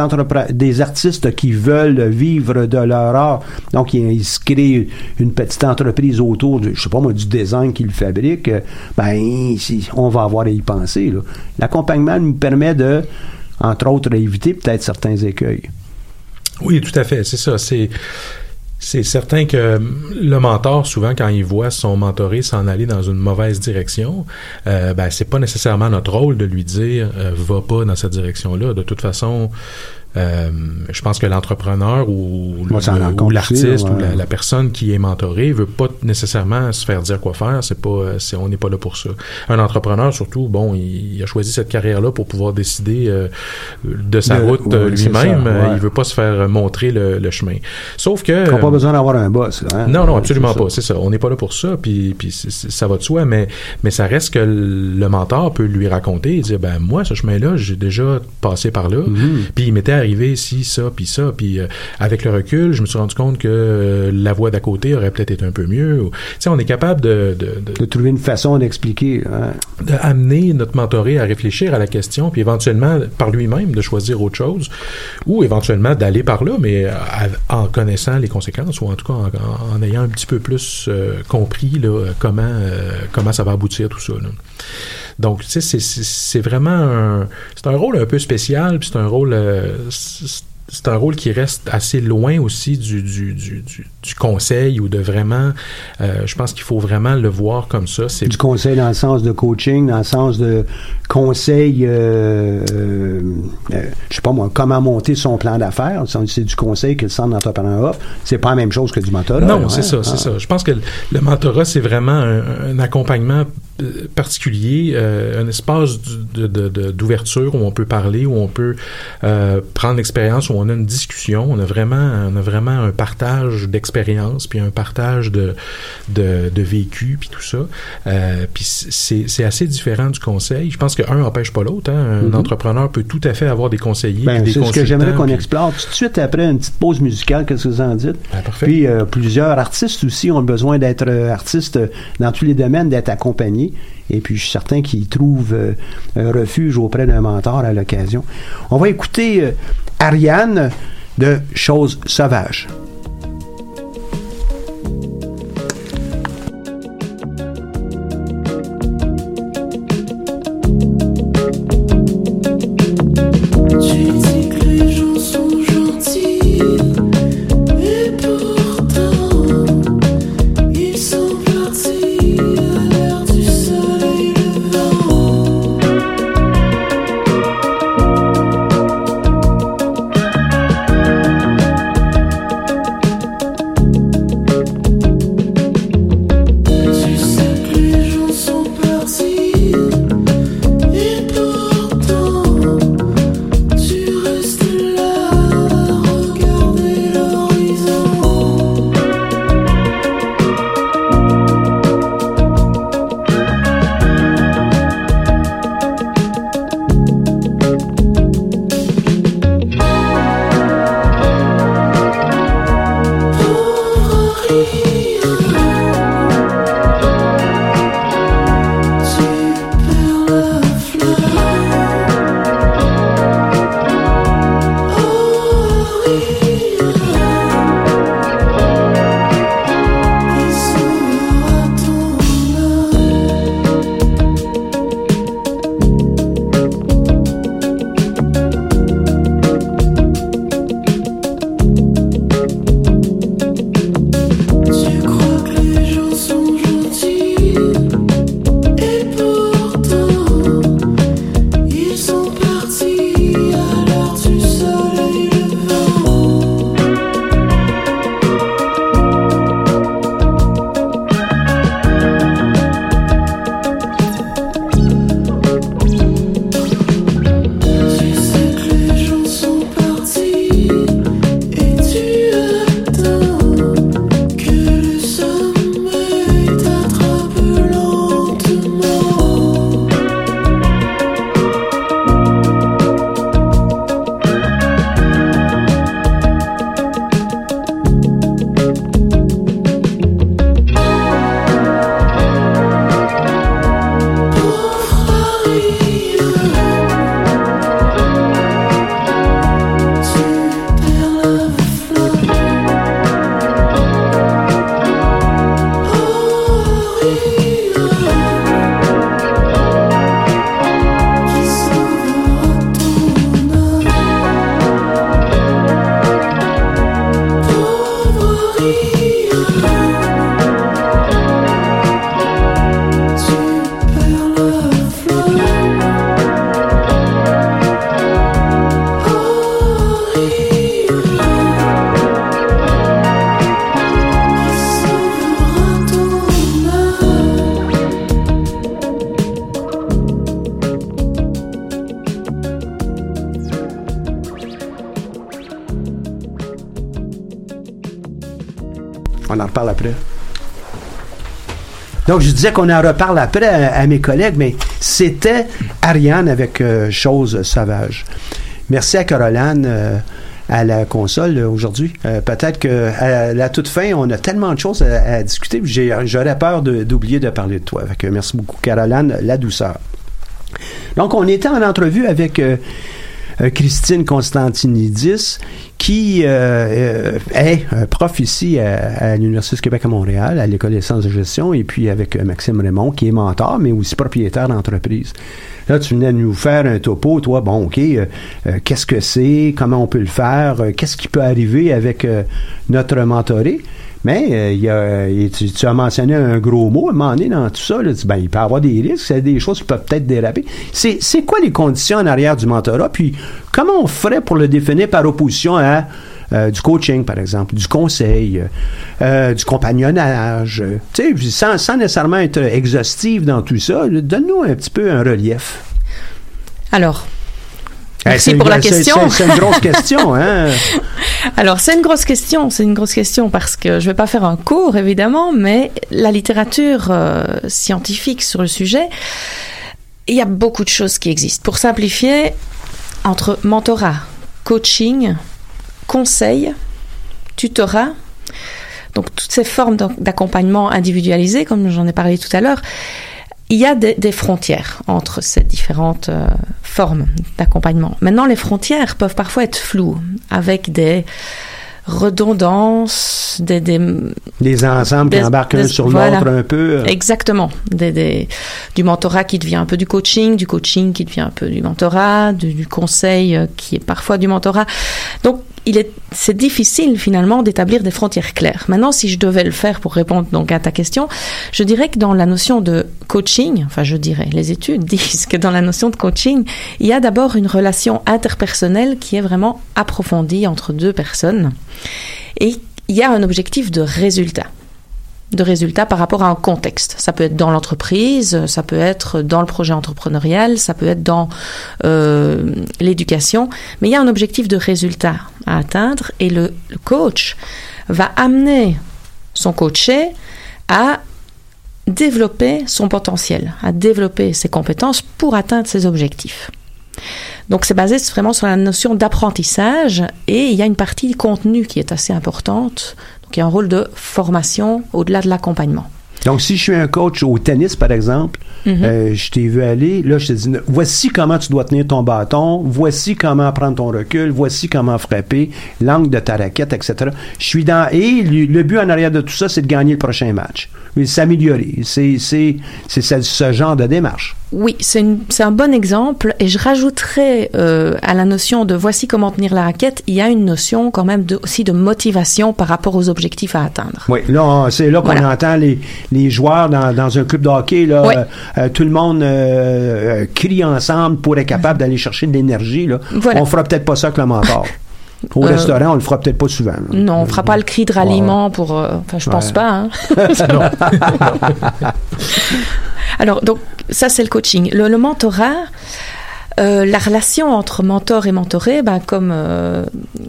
A: des artistes qui veulent vivre de leur art. Donc, ils, se créent une petite entreprise autour de, je sais pas moi, du design qu'ils fabriquent. Ben, on va avoir à y penser. L'accompagnement nous permet de, entre autres, éviter peut-être certains écueils.
C: Oui, tout à fait. C'est ça. C'est c'est certain que le mentor, souvent, quand il voit son mentoré s'en aller dans une mauvaise direction, euh, ben, c'est pas nécessairement notre rôle de lui dire euh, va pas dans cette direction-là. De toute façon, euh, je pense que l'entrepreneur ou, l'artiste ou la, personne qui est mentorée veut pas nécessairement se faire dire quoi faire. C'est pas, c'est, on n'est pas là pour ça. Un entrepreneur, surtout, bon, il, a choisi cette carrière-là pour pouvoir décider euh, de sa route euh, lui-même. Il veut pas se faire montrer le, chemin. Sauf que.
A: Il n'a pas besoin d'avoir un boss. Hein?
C: Non, non, absolument pas. C'est ça. On n'est pas là pour ça. Puis, puis ça va de soi. Mais, mais ça reste que le mentor peut lui raconter et dire, ben moi, ce chemin-là, j'ai déjà passé par là. Mm-hmm. Puis il m'était arrivé ci, ça, puis ça. Puis euh, avec le recul, je me suis rendu compte que euh, la voie d'à côté aurait peut-être été un peu mieux. Tu sais, on est capable de...
A: De, trouver une façon d'expliquer. Hein.
C: D'amener notre mentoré à réfléchir à la question, puis éventuellement, par lui-même, de choisir autre chose, ou éventuellement d'aller par là, mais en connaissant les conséquences, ou en tout cas en, ayant un petit peu plus euh, compris là, comment, comment ça va aboutir tout ça. Donc, tu sais, c'est vraiment un, c'est un rôle un peu spécial, puis c'est un rôle, euh, c'est un rôle qui reste assez loin aussi du, du, du, du conseil ou de vraiment, euh, je pense qu'il faut vraiment le voir comme ça.
A: C'est du conseil dans le sens de coaching, dans le sens de conseil, euh, euh, je sais pas moi, comment monter son plan d'affaires. C'est du conseil que le centre d'entrepreneuriat offre. C'est pas la même chose que du mentorat.
C: Non, c'est ça, c'est ah. ça. Je pense que le mentorat, c'est vraiment un, accompagnement particulier, euh, un espace d'ouverture où on peut parler, où on peut euh, prendre l'expérience, où on a une discussion, on a vraiment, on a vraiment un partage d'expérience, puis un partage de, de, de vécu, puis tout ça. Euh, puis c'est assez différent du conseil. Je pense que un n'empêche pas l'autre. Hein. Un mm-hmm. entrepreneur peut tout à fait avoir des conseillers,
A: ben,
C: des
A: C'est ce que j'aimerais qu'on explore tout de suite après une petite pause musicale. Qu'est-ce que vous en dites?
C: Ben.
A: Puis plusieurs artistes aussi ont besoin d'être artistes dans tous les domaines, d'être accompagnés. Et puis, je suis certain qu'il trouve euh, refuge auprès d'un mentor à l'occasion. On va écouter euh, Ariane de Choses sauvages. Donc, je disais qu'on en reparle après à, mes collègues, mais c'était Ariane avec euh, Chose Sauvage. Merci à Caroline euh, à la console aujourd'hui. Euh, peut-être qu'à la toute fin, on a tellement de choses à, discuter, j'aurais peur d'oublier de, parler de toi. merci beaucoup, Caroline, la douceur. Donc, on était en entrevue avec euh, Christine Constantinidis, qui euh, euh, est prof ici à, l'Université du Québec à Montréal, à l'École des sciences de gestion, et puis avec Maxime Raymond, qui est mentor, mais aussi propriétaire d'entreprise. Là, tu venais nous faire un topo, toi, bon, OK, qu'est-ce que c'est, comment on peut le faire, qu'est-ce qui peut arriver avec notre mentoré? Mais euh, a, tu, as mentionné un gros mot à un moment donné dans tout ça. Là, ben, il peut y avoir des risques, c'est des choses qui peuvent peut-être déraper. C'est, quoi les conditions en arrière du mentorat? Puis comment on ferait pour le définir par opposition à euh, du coaching, par exemple, du conseil, euh, du compagnonnage, tu sais, sans, sans nécessairement être exhaustif dans tout ça, donne-nous un petit peu un relief.
B: Alors, Merci pour la question.
A: C'est une grosse question, hein?
B: Alors, c'est une grosse question. C'est une grosse question parce que je vais pas faire un cours, évidemment, mais la littérature euh, scientifique sur le sujet, il y a beaucoup de choses qui existent. Pour simplifier, entre mentorat, coaching, conseil, tutorat, donc toutes ces formes d'accompagnement individualisé, comme j'en ai parlé tout à l'heure, il y a des, frontières entre ces différentes euh, formes d'accompagnement. Maintenant, les frontières peuvent parfois être floues, avec des redondances, des...
A: Des, ensembles qui embarquent un sur l'autre un peu.
B: Euh. Exactement. Des, du mentorat qui devient un peu du coaching, du coaching qui devient un peu du mentorat, du conseil euh, qui est parfois du mentorat. Donc, il est, c'est difficile finalement d'établir des frontières claires. Maintenant, si je devais le faire pour répondre donc à ta question, je dirais que dans la notion de coaching, enfin je dirais, les études disent que dans la notion de coaching, il y a d'abord une relation interpersonnelle qui est vraiment approfondie entre deux personnes et il y a un objectif de résultat de résultats par rapport à un contexte. Ça peut être dans l'entreprise, ça peut être dans le projet entrepreneurial, ça peut être dans euh, l'éducation, mais il y a un objectif de résultat à atteindre et le coach va amener son coaché à développer son potentiel, à développer ses compétences pour atteindre ses objectifs. Donc c'est basé vraiment sur la notion d'apprentissage et il y a une partie contenu qui est assez importante qui a un rôle de formation au-delà de l'accompagnement.
A: Donc, si je suis un coach au tennis, par exemple, mhm. euh, je t'ai vu aller, là, je te dis, voici comment tu dois tenir ton bâton, voici comment prendre ton recul, voici comment frapper, l'angle de ta raquette, etc. Je suis dans, et le but en arrière de tout ça, c'est de gagner le prochain match s'améliorer. C'est ce genre de démarche.
B: Oui, c'est un bon exemple. Et je rajouterais euh, à la notion de voici comment tenir la raquette, il y a une notion quand même de, aussi de motivation par rapport aux objectifs à atteindre.
A: Oui, là, c'est là qu'on entend les, les joueurs dans, dans, un club de hockey. Là, euh, euh, tout le monde crie ensemble pour être capable d'aller chercher de l'énergie. Voilà. On fera peut-être pas ça avec le mentor. Au euh, restaurant, on le fera peut-être pas souvent.
B: Non, on fera pas le cri de ralliement pour. Euh, enfin, je pense pas. Hein. Alors, donc, ça, c'est le coaching. Le, mentorat. Euh, la relation entre mentor et mentoré, ben, comme,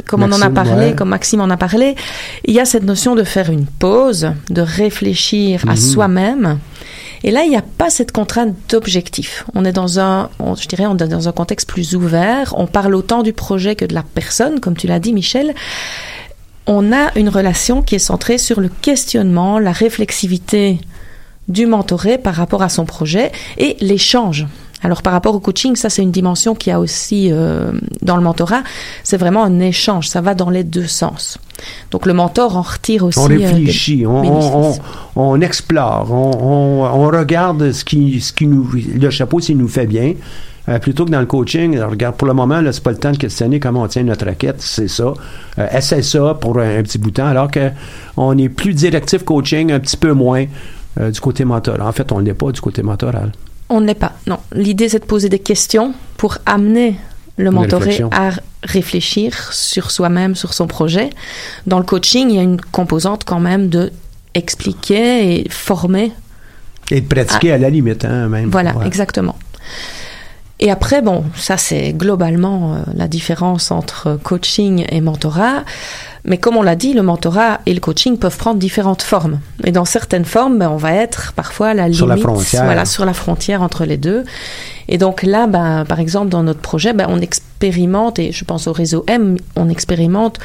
B: comme on en a parlé, comme Maxime en a parlé, il y a cette notion de faire une pause, de réfléchir à mhm. soi-même et là, il n'y a pas cette contrainte d'objectif. On est dans un, dans un contexte plus ouvert. On parle autant du projet que de la personne, comme tu l'as dit, Michel. On a une relation qui est centrée sur le questionnement, la réflexivité du mentoré par rapport à son projet et l'échange. Alors par rapport au coaching, ça c'est une dimension qui a aussi euh, dans le mentorat, c'est vraiment un échange, ça va dans les deux sens. Donc le mentor en retire aussi.
A: On euh, réfléchit, on, explore, on, regarde ce qui, ce qui nous, le chapeau s'il nous fait bien. Euh, plutôt que dans le coaching, regarde, pour le moment, là, c'est pas le temps de questionner comment on tient notre raquette, c'est ça. essaie ça pour un, petit bout de temps, alors qu'on est plus directif coaching, un petit peu moins du côté mentoral. En fait, on ne l'est pas du côté mentoral.
B: On n'est pas. Non. L'idée, c'est de poser des questions pour amener le mentoré à réfléchir sur soi-même, sur son projet. Dans le coaching, il y a une composante quand même de expliquer et former.
A: Et de pratiquer à, la limite, hein, même.
B: Voilà, exactement. Et après, bon, ça c'est globalement euh, la différence entre coaching et mentorat. Mais comme on l'a dit, le mentorat et le coaching peuvent prendre différentes formes. Et dans certaines formes, ben, on va être parfois à la
A: Sur la
B: limite,
A: frontière.
B: voilà, sur la frontière entre les deux. Et donc là, ben, par exemple, dans notre projet, ben, on expérimente, et je pense au réseau M, on expérimente,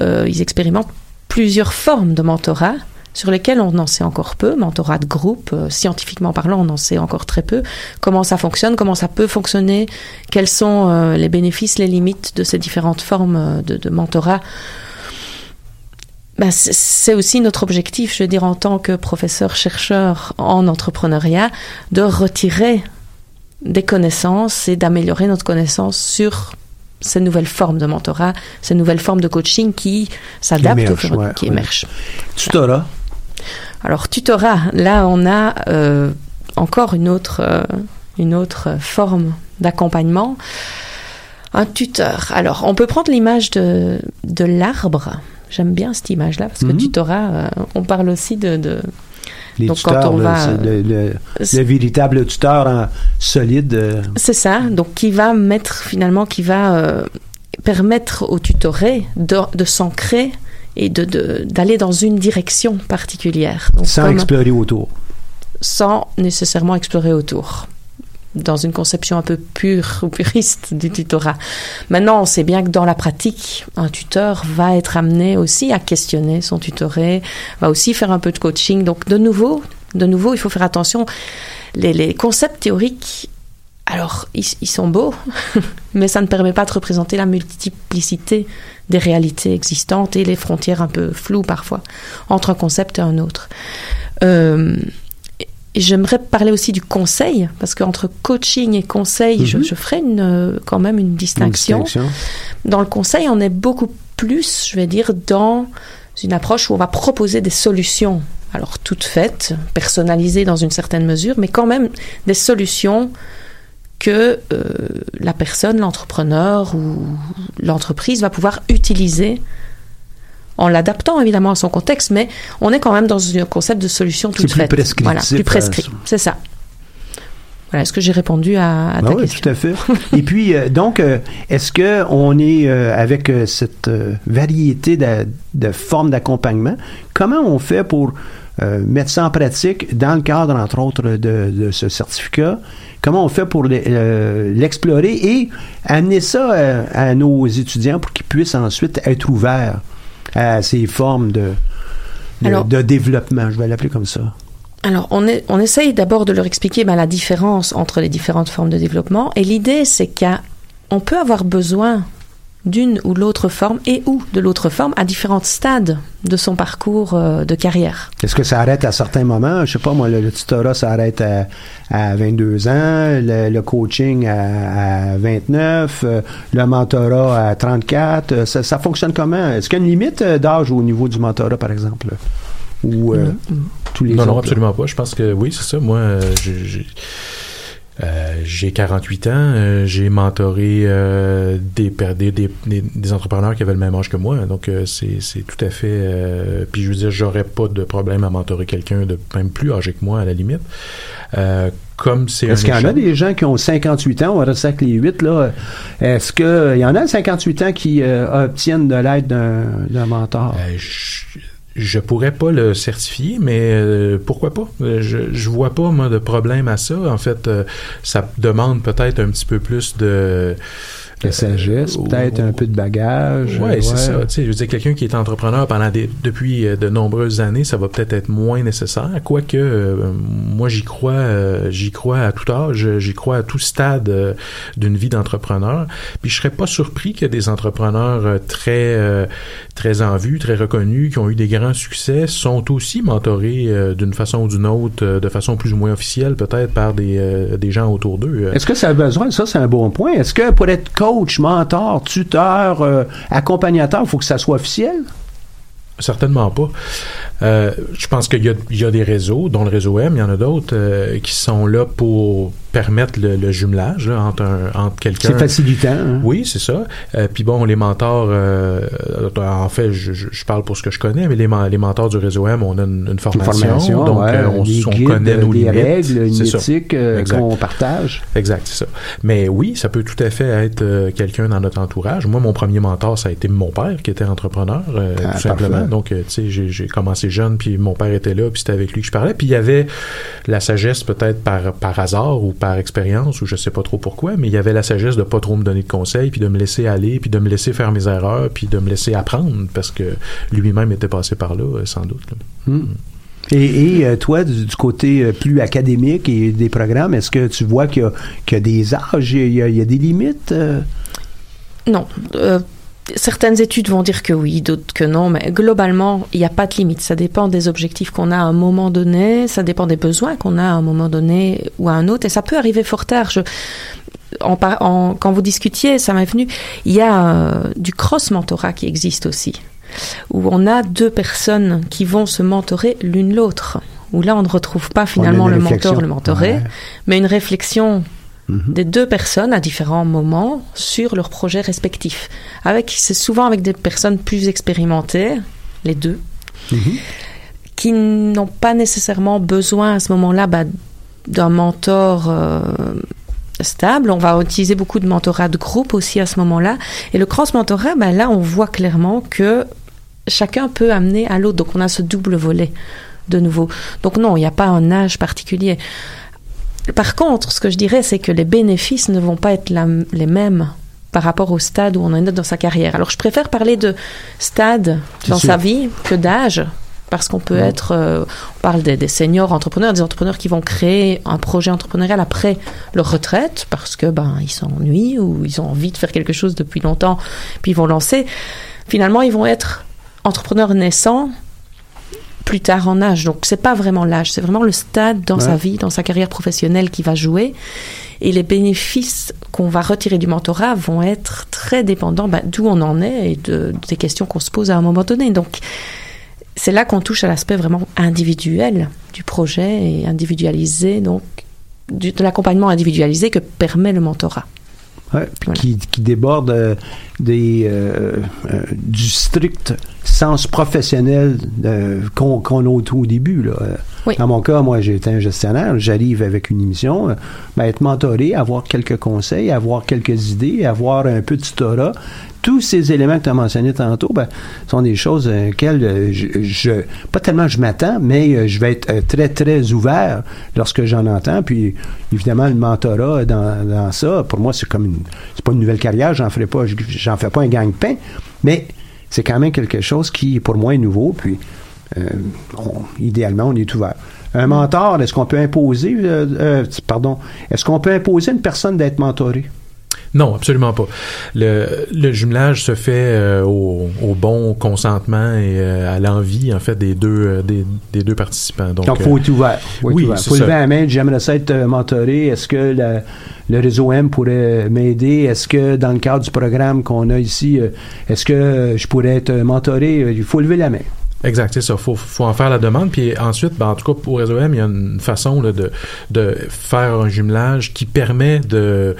B: euh, ils expérimentent plusieurs formes de mentorat sur lesquelles on en sait encore peu, mentorat de groupe, euh, scientifiquement parlant, on en sait encore très peu, comment ça fonctionne, comment ça peut fonctionner, quels sont euh, les bénéfices, les limites de ces différentes formes de, de mentorat. Ben, c'est- aussi notre objectif, je veux dire, en tant que professeur-chercheur en entrepreneuriat, de retirer des connaissances et d'améliorer notre connaissance sur ces nouvelles formes de mentorat, ces nouvelles formes de coaching qui s'adaptent au
A: émergent,
B: fur et à mesure-
A: ouais,
B: qui émergent.
A: Tutorat?
B: Alors, tutorat, là, on a euh, encore une autre, euh, une autre forme d'accompagnement. Un tuteur. Alors, on peut prendre l'image de, de l'arbre. J'aime bien cette image-là, parce que
A: Mhm.
B: tutorat, euh, on parle aussi de... de
A: Les
B: Donc, quand
A: tuteurs,
B: on
A: là,
B: va,
A: le, le- le véritable tuteur en solide. euh,
B: C'est ça, donc qui va mettre finalement, qui va euh, permettre au tutoré de, de s'ancrer et de- d'aller dans une direction particulière. Donc,
A: sans
B: comme-
A: explorer autour.
B: sans nécessairement explorer autour dans une conception un peu pure ou puriste du tutorat. Maintenant, on sait bien que dans la pratique, un tuteur va être amené aussi à questionner son tutoré, va aussi faire un peu de coaching. Donc, de nouveau, de nouveau, il faut faire attention. Les, concepts théoriques, alors, ils, ils sont beaux, mais ça ne permet pas de représenter la multiplicité des réalités existantes et les frontières un peu floues parfois entre un concept et un autre. Euh, et J'aimerais parler aussi du conseil, parce qu'entre coaching et conseil, je,
A: Mhm.
B: je ferai une, euh, quand même une distinction. Dans le conseil, on est beaucoup plus, je vais dire, dans une approche où on va proposer des solutions. Alors, toutes faites, personnalisées dans une certaine mesure, mais quand même des solutions que euh, la personne, l'entrepreneur ou l'entreprise va pouvoir utiliser en l'adaptant évidemment à son contexte, mais on est quand même dans un concept de solution toute
A: plus
B: faite.
A: prescriptif,
B: Voilà, plus prescrit. C'est ça. Voilà, est-ce que j'ai répondu à, à ta
A: Ah oui,
B: question
A: tout à fait. Et puis, euh, donc, euh, est-ce que on est euh, avec cette variété de, de formes d'accompagnement, comment on fait pour mettre ça en pratique dans le cadre, entre autres, de, de ce certificat? Comment on fait pour l'e- l'explorer et amener ça à nos étudiants pour qu'ils puissent ensuite être ouverts à ces formes de, de,
B: Alors-
A: de développement, je vais l'appeler comme ça.
B: Alors, on, est, on essaye d'abord de leur expliquer ben, la différence entre les différentes formes de développement. Et l'idée, c'est qu'on peut avoir besoin d'une ou l'autre forme et ou de l'autre forme à différents stades de son parcours euh, de carrière.
A: Est-ce que ça arrête à certains moments? Je sais pas, moi, le, le tutorat, ça arrête à, à 22 ans, le, le coaching à, à 29, euh, le mentorat à 34. euh, Ça, ça fonctionne comment? Est-ce qu'il y a une limite d'âge au niveau du mentorat, par exemple? Ou euh, tous les
C: non,
A: autres?
C: non, absolument pas. Je pense que oui, c'est ça. Moi, euh, j'ai euh, j'ai 48 ans. euh, j'ai mentoré euh, des, des, des, des, entrepreneurs qui avaient le même âge que moi. Donc, euh, c'est c'est tout à fait... euh, puis, je veux dire, j'aurais pas de problème à mentorer quelqu'un de même plus âgé que moi, à la limite. Euh, comme c'est
A: Est-ce qu'il y en a des gens qui ont 58 ans, on va rester avec les 8, là? Est-ce qu'il y en a de 58 ans qui euh, obtiennent de l'aide d'un d'un mentor?
C: Je, je pourrais pas le certifier, mais euh, pourquoi pas? Euh, Je, je vois pas, moi, de problème à ça. En fait, euh, ça demande peut-être un petit peu plus de...
A: de sagesse,
C: euh,
A: peut-être un peu de bagage.
C: Ouais, c'est ça. Tu sais, je veux dire, quelqu'un qui est entrepreneur pendant des, depuis euh, de nombreuses années, ça va peut-être être moins nécessaire. Quoique, euh, moi, j'y crois, euh, j'y crois à tout âge, j'y crois à tout stade euh, d'une vie d'entrepreneur. Puis, je serais pas surpris que des entrepreneurs euh, très, euh, très en vue, très reconnus, qui ont eu des grands succès, sont aussi mentorés d'une façon ou d'une autre, de façon plus ou moins officielle, peut-être par des, euh, des gens autour d'eux.
A: Est-ce que ça a besoin, ça c'est un bon point, est-ce que pour être coach, mentor, tuteur, euh, accompagnateur, il faut que ça soit officiel?
C: Certainement pas. Euh, je pense qu'il y a, des réseaux, dont le réseau M, il y en a d'autres, euh, qui sont là pour permettre le, jumelage entre, entre quelqu'un.
A: C'est facilitant. Hein?
C: Oui, c'est ça. Euh, puis bon, les mentors, euh, en fait, je, je, parle pour ce que je connais, mais les, les mentors du réseau M, on a une, formation, donc on, on, connaît nos limites.
A: règles, une éthique qu'on partage.
C: Exact, c'est ça. Mais oui, ça peut tout à fait être quelqu'un dans notre entourage. Moi, mon premier mentor, ça a été mon père, qui était entrepreneur, ah, tout simplement. Donc, tu sais, j'ai commencé jeune, puis mon père était là, puis c'était avec lui que je parlais. Puis il y avait la sagesse, peut-être par, par hasard ou par expérience, ou je sais pas trop pourquoi, mais il y avait la sagesse de pas trop me donner de conseils, puis de me laisser aller, puis de me laisser faire mes erreurs, puis de me laisser apprendre, parce que lui-même était passé par là, euh, sans doute.
A: Hmm. Et, euh, toi, du, côté euh, plus académique et des programmes, est-ce que tu vois qu'il y, a des âges, il y a, des limites?
B: Non certaines études vont dire que oui, d'autres que non, mais globalement, il n'y a pas de limite. Ça dépend des objectifs qu'on a à un moment donné, ça dépend des besoins qu'on a à un moment donné ou à un autre, et ça peut arriver fort tard. Je, en, quand vous discutiez, ça m'est venu, il y a euh, du cross-mentorat qui existe aussi, où on a deux personnes qui vont se mentorer l'une l'autre, où là on ne retrouve pas finalement le mentor, le mentoré, mais une réflexion Mhm. des deux personnes à différents moments sur leurs projets respectifs. Avec, c'est souvent avec des personnes plus expérimentées, les deux, mhm. qui n'ont pas nécessairement besoin à ce moment-là bah, d'un mentor euh, stable. On va utiliser beaucoup de mentorat de groupe aussi à ce moment-là. Et le cross-mentorat, bah, là, on voit clairement que chacun peut amener à l'autre. Donc, on a ce double volet de nouveau. Donc, non, il n'y a pas un âge particulier. Par contre, ce que je dirais, c'est que les bénéfices ne vont pas être les mêmes par rapport au stade où on en est dans sa carrière. Alors, je préfère parler de stade dans sa vie que d'âge, parce qu'on peut être, euh, on parle des, seniors entrepreneurs, des entrepreneurs qui vont créer un projet entrepreneurial après leur retraite, parce que ben ils s'ennuient ou ils ont envie de faire quelque chose depuis longtemps, puis ils vont lancer. Finalement, ils vont être entrepreneurs naissants plus tard en âge. Donc c'est pas vraiment l'âge, c'est vraiment le stade dans sa vie, dans sa carrière professionnelle qui va jouer. Et les bénéfices qu'on va retirer du mentorat vont être très dépendants bah, d'où on en est et de, des questions qu'on se pose à un moment donné. Donc c'est là qu'on touche à l'aspect vraiment individuel du projet et individualisé, donc de l'accompagnement individualisé que permet le mentorat.
A: Ouais, qui, qui, déborde euh, des, euh, euh, du strict sens professionnel qu'on a au, début. Là. Dans mon cas, moi, j'ai été un gestionnaire. J'arrive avec une émission, ben, être mentoré, avoir quelques conseils, avoir quelques idées, avoir un peu de tutorat, tous ces éléments que tu as mentionnés tantôt ben, sont des choses auxquelles euh, je, pas tellement je m'attends, mais euh, je vais être euh, très, très ouvert lorsque j'en entends. Puis, évidemment, le mentorat dans, ça, pour moi, c'est comme une, c'est pas une nouvelle carrière, j'en ferai pas, j'en fais pas un gang-pain, mais c'est quand même quelque chose qui, pour moi, est nouveau. Puis, idéalement, on est ouvert. Un mentor, est-ce qu'on peut imposer, pardon, est-ce qu'on peut imposer une personne d'être mentorée?
C: Non, absolument pas. Le, le jumelage se fait euh, au, au, bon consentement et euh, à l'envie, en fait, des deux, euh, des, des, deux participants.
A: Donc, il faut être ouvert. Faut oui, il faut lever la main, j'aimerais ça être mentoré. Est-ce que le réseau M pourrait m'aider? Est-ce que dans le cadre du programme qu'on a ici, est-ce que je pourrais être mentoré? Il faut lever la main.
C: Exact, c'est ça. Faut, faut en faire la demande. Puis ensuite, ben, en tout cas, pour Réseau M, il y a une façon là, de, de faire un jumelage qui permet de,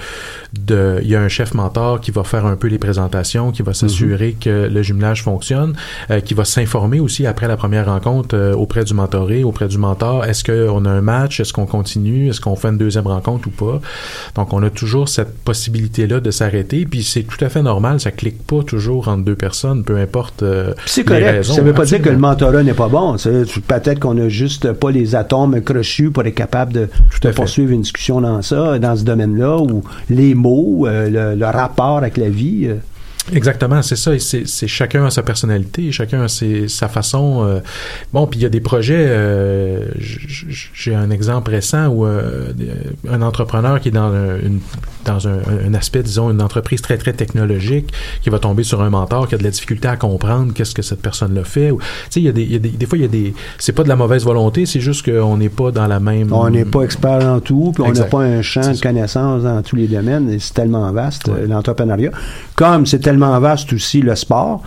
C: de, il y a un chef mentor qui va faire un peu les présentations, qui va s'assurer mhm. que le jumelage fonctionne, euh, qui va s'informer aussi après la première rencontre euh, auprès du mentoré, auprès du mentor. Est-ce qu'on a un match? Est-ce qu'on continue? Est-ce qu'on fait une deuxième rencontre ou pas? Donc, on a toujours cette possibilité-là de s'arrêter. Puis c'est tout à fait normal. Ça clique pas toujours entre deux personnes, peu importe euh,
A: C'est correct. ça veut pas dire que le mentorat n'est pas bon. Peut-être qu'on a juste pas les atomes crochus pour être capable de, de poursuivre une discussion dans ça, dans ce domaine-là, ou les mots, euh, le, rapport avec la vie. Euh.
C: Exactement, c'est ça. C'est chacun a sa personnalité, chacun a sa façon. Euh, bon, puis il y a des projets. Euh, J'ai un exemple récent où euh, un entrepreneur qui est dans, une, dans un, un, aspect, disons, une entreprise très très technologique, qui va tomber sur un mentor qui a de la difficulté à comprendre qu'est-ce que cette personne-là fait. Tu sais, il y a des, il y a des, des fois il y a des, c'est pas de la mauvaise volonté, c'est juste qu'on n'est pas dans la même.
A: On n'est pas expert en tout, puis on n'a pas un champ de connaissances dans tous les domaines. C'est tellement vaste l'entrepreneuriat. Comme c'est tellement vaste aussi le sport.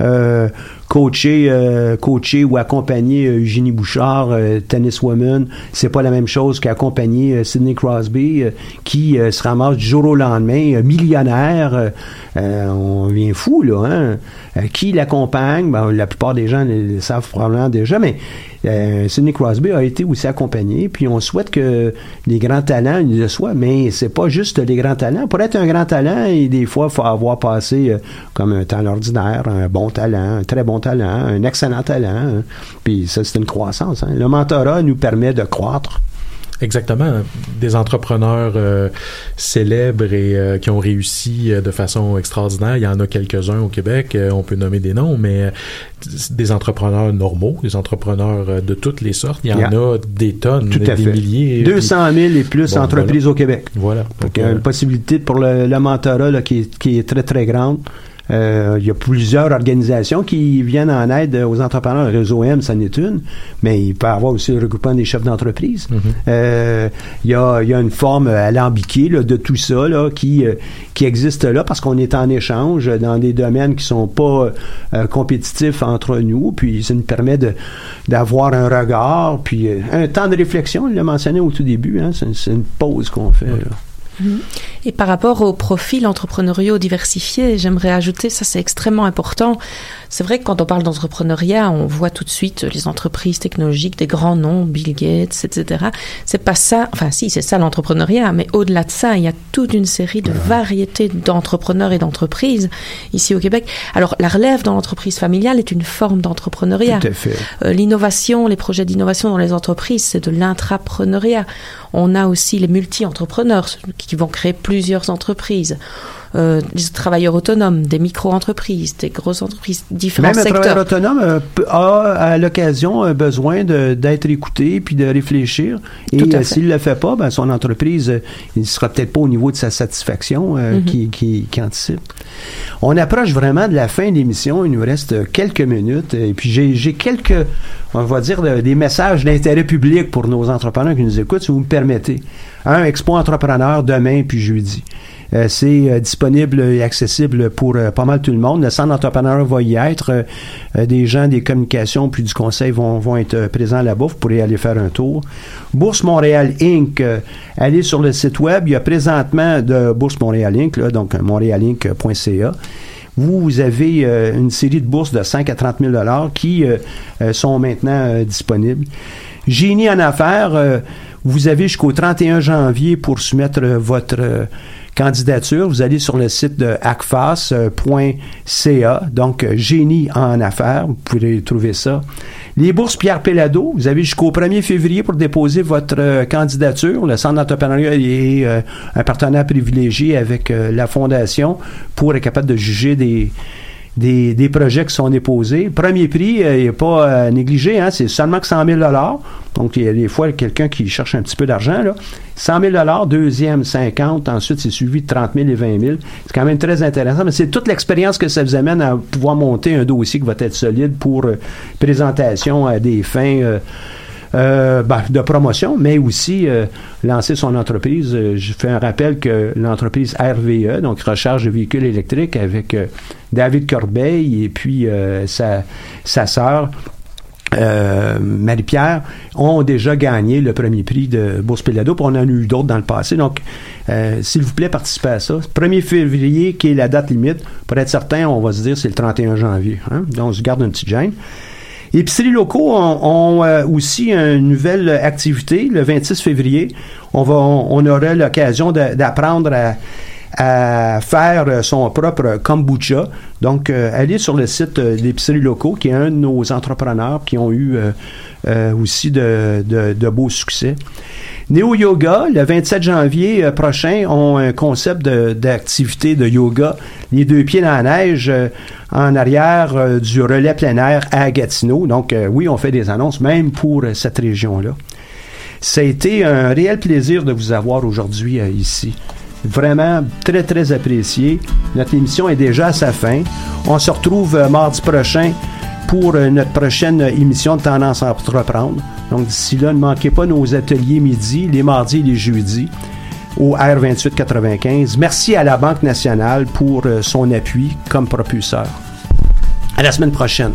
A: Euh, coacher, euh, coacher ou accompagner euh, Eugénie Bouchard, euh, tenniswoman, c'est pas la même chose qu'accompagner Sidney Crosby, qui se ramasse du jour au lendemain, millionnaire. on vient fou, là. Hein? qui l'accompagne? Ben, la plupart des gens le, savent probablement déjà, mais Sidney Crosby a été aussi accompagné, puis on souhaite que les grands talents le soient, mais c'est pas juste les grands talents. Pour être un grand talent, des fois, il faut avoir passé comme un talent ordinaire, un bon talent, un très bon talent, un excellent talent. Hein. Puis ça, c'est une croissance. Hein. Le mentorat nous permet de croître.
C: Exactement. Des entrepreneurs euh, célèbres et euh, qui ont réussi euh, de façon extraordinaire. Il y en a quelques-uns au Québec. on peut nommer des noms, mais des entrepreneurs normaux, des entrepreneurs de toutes les sortes. Il y en a des tonnes, des milliers.
A: 200 000 et plus d'entreprises au Québec.
C: Voilà.
A: Donc, il y a une possibilité pour le, mentorat qui, qui est très, très grande. Euh, il y a plusieurs organisations qui viennent en aide aux entrepreneurs. Le réseau M, ça n'est une, mais il peut y avoir aussi le regroupement des chefs d'entreprise. Mm-hmm. Euh, il, y a, une forme alambiquée de tout ça qui, euh, qui existe là parce qu'on est en échange dans des domaines qui sont pas compétitifs entre nous. Puis ça nous permet d'avoir un regard, puis un temps de réflexion. Il l'a mentionné au tout début. Hein, c'est une pause qu'on fait.
B: Et par rapport aux profils entrepreneuriaux diversifiés, j'aimerais ajouter, ça c'est extrêmement important, c'est vrai que quand on parle d'entrepreneuriat, on voit tout de suite les entreprises technologiques, des grands noms, Bill Gates, etc. C'est pas ça, enfin si, c'est ça l'entrepreneuriat, mais au-delà de ça, il y a toute une série de variétés d'entrepreneurs et d'entreprises ici au Québec. Alors la relève dans l'entreprise familiale est une forme d'entrepreneuriat.
A: Tout à fait.
B: Euh, l'innovation, les projets d'innovation dans les entreprises, c'est de l'intrapreneuriat. On a aussi les multi-entrepreneurs qui vont créer plusieurs entreprises euh, des travailleurs autonomes, des micro-entreprises, des grosses entreprises, différents
A: Même
B: secteurs.
A: un travailleur autonome euh, a à l'occasion euh, besoin d'être écouté puis de réfléchir. Et euh, s'il ne le fait pas, ben, son entreprise, ne sera peut-être pas au niveau de sa satisfaction mm-hmm. qui, qui, qui, anticipe. On approche vraiment de la fin de l'émission. Il nous reste quelques minutes. Et puis j'ai quelques, on va dire, des messages d'intérêt public pour nos entrepreneurs qui nous écoutent, si vous me permettez. Un Expo Entrepreneur demain puis jeudi. Euh, c'est euh, disponible et accessible pour euh, pas mal tout le monde. Le centre d'entrepreneuriat va y être. des gens des communications puis du conseil vont, vont être présents là-bas. Vous pourrez aller faire un tour. Bourse Montréal Inc. allez sur le site web. Il y a présentement de Bourse Montréal Inc. Là, donc montrealinc.ca vous avez une série de bourses de 5 à 30 000 qui sont maintenant disponibles. Génie en affaires, vous avez jusqu'au 31 janvier pour soumettre votre candidature, vous allez sur le site de acfas.ca, donc euh, génie en affaires, vous pouvez trouver ça. Les bourses Pierre Pellado, vous avez jusqu'au 1er février pour déposer votre euh, candidature. Le Centre d'entrepreneuriat est euh, un partenaire privilégié avec la Fondation pour être capable de juger des, des, projets qui sont déposés. Premier prix, il n'est pas négligé, hein, c'est seulement que 100 000 Donc, il y a des fois quelqu'un qui cherche un petit peu d'argent. Là. 100 000 deuxième 50, ensuite c'est suivi de 30 000 et 20 000. C'est quand même très intéressant, mais c'est toute l'expérience que ça vous amène à pouvoir monter un dossier qui va être solide pour euh, présentation à des fins euh, euh, ben, de promotion, mais aussi lancer son entreprise. Je fais un rappel que l'entreprise RVE, donc Recharge de véhicules électriques, avec David Corbeil et puis sa, sa sœur, euh, Marie-Pierre ont déjà gagné le premier prix de Bourse Pelado, puis on en a eu d'autres dans le passé. Donc, euh, s'il vous plaît, participez à ça. 1er février, qui est la date limite, pour être certain, on va se dire c'est le 31 janvier. Hein? Donc, on se garde un petit gêne. Épiceries locaux ont, euh, aussi une nouvelle activité le 26 février. On va, on aura l'occasion d'apprendre à à faire son propre kombucha. Donc, euh, allez sur le site euh, d'épicerie locaux, qui est un de nos entrepreneurs qui ont eu euh, aussi de, de, beaux succès. Néo Yoga, le 27 janvier prochain, ont un concept d'activité de, yoga, les deux pieds dans la neige, en arrière du relais plein air à Gatineau. Donc, oui, on fait des annonces même pour cette région-là. Ça a été un réel plaisir de vous avoir aujourd'hui ici. Vraiment très, très apprécié. Notre émission est déjà à sa fin. On se retrouve euh, mardi prochain pour euh, notre prochaine émission de Tendance à entreprendre. Donc d'ici là, ne manquez pas nos ateliers midi, les mardis et les jeudis au R2895. Merci à la Banque nationale pour euh, son appui comme propulseur. À la semaine prochaine.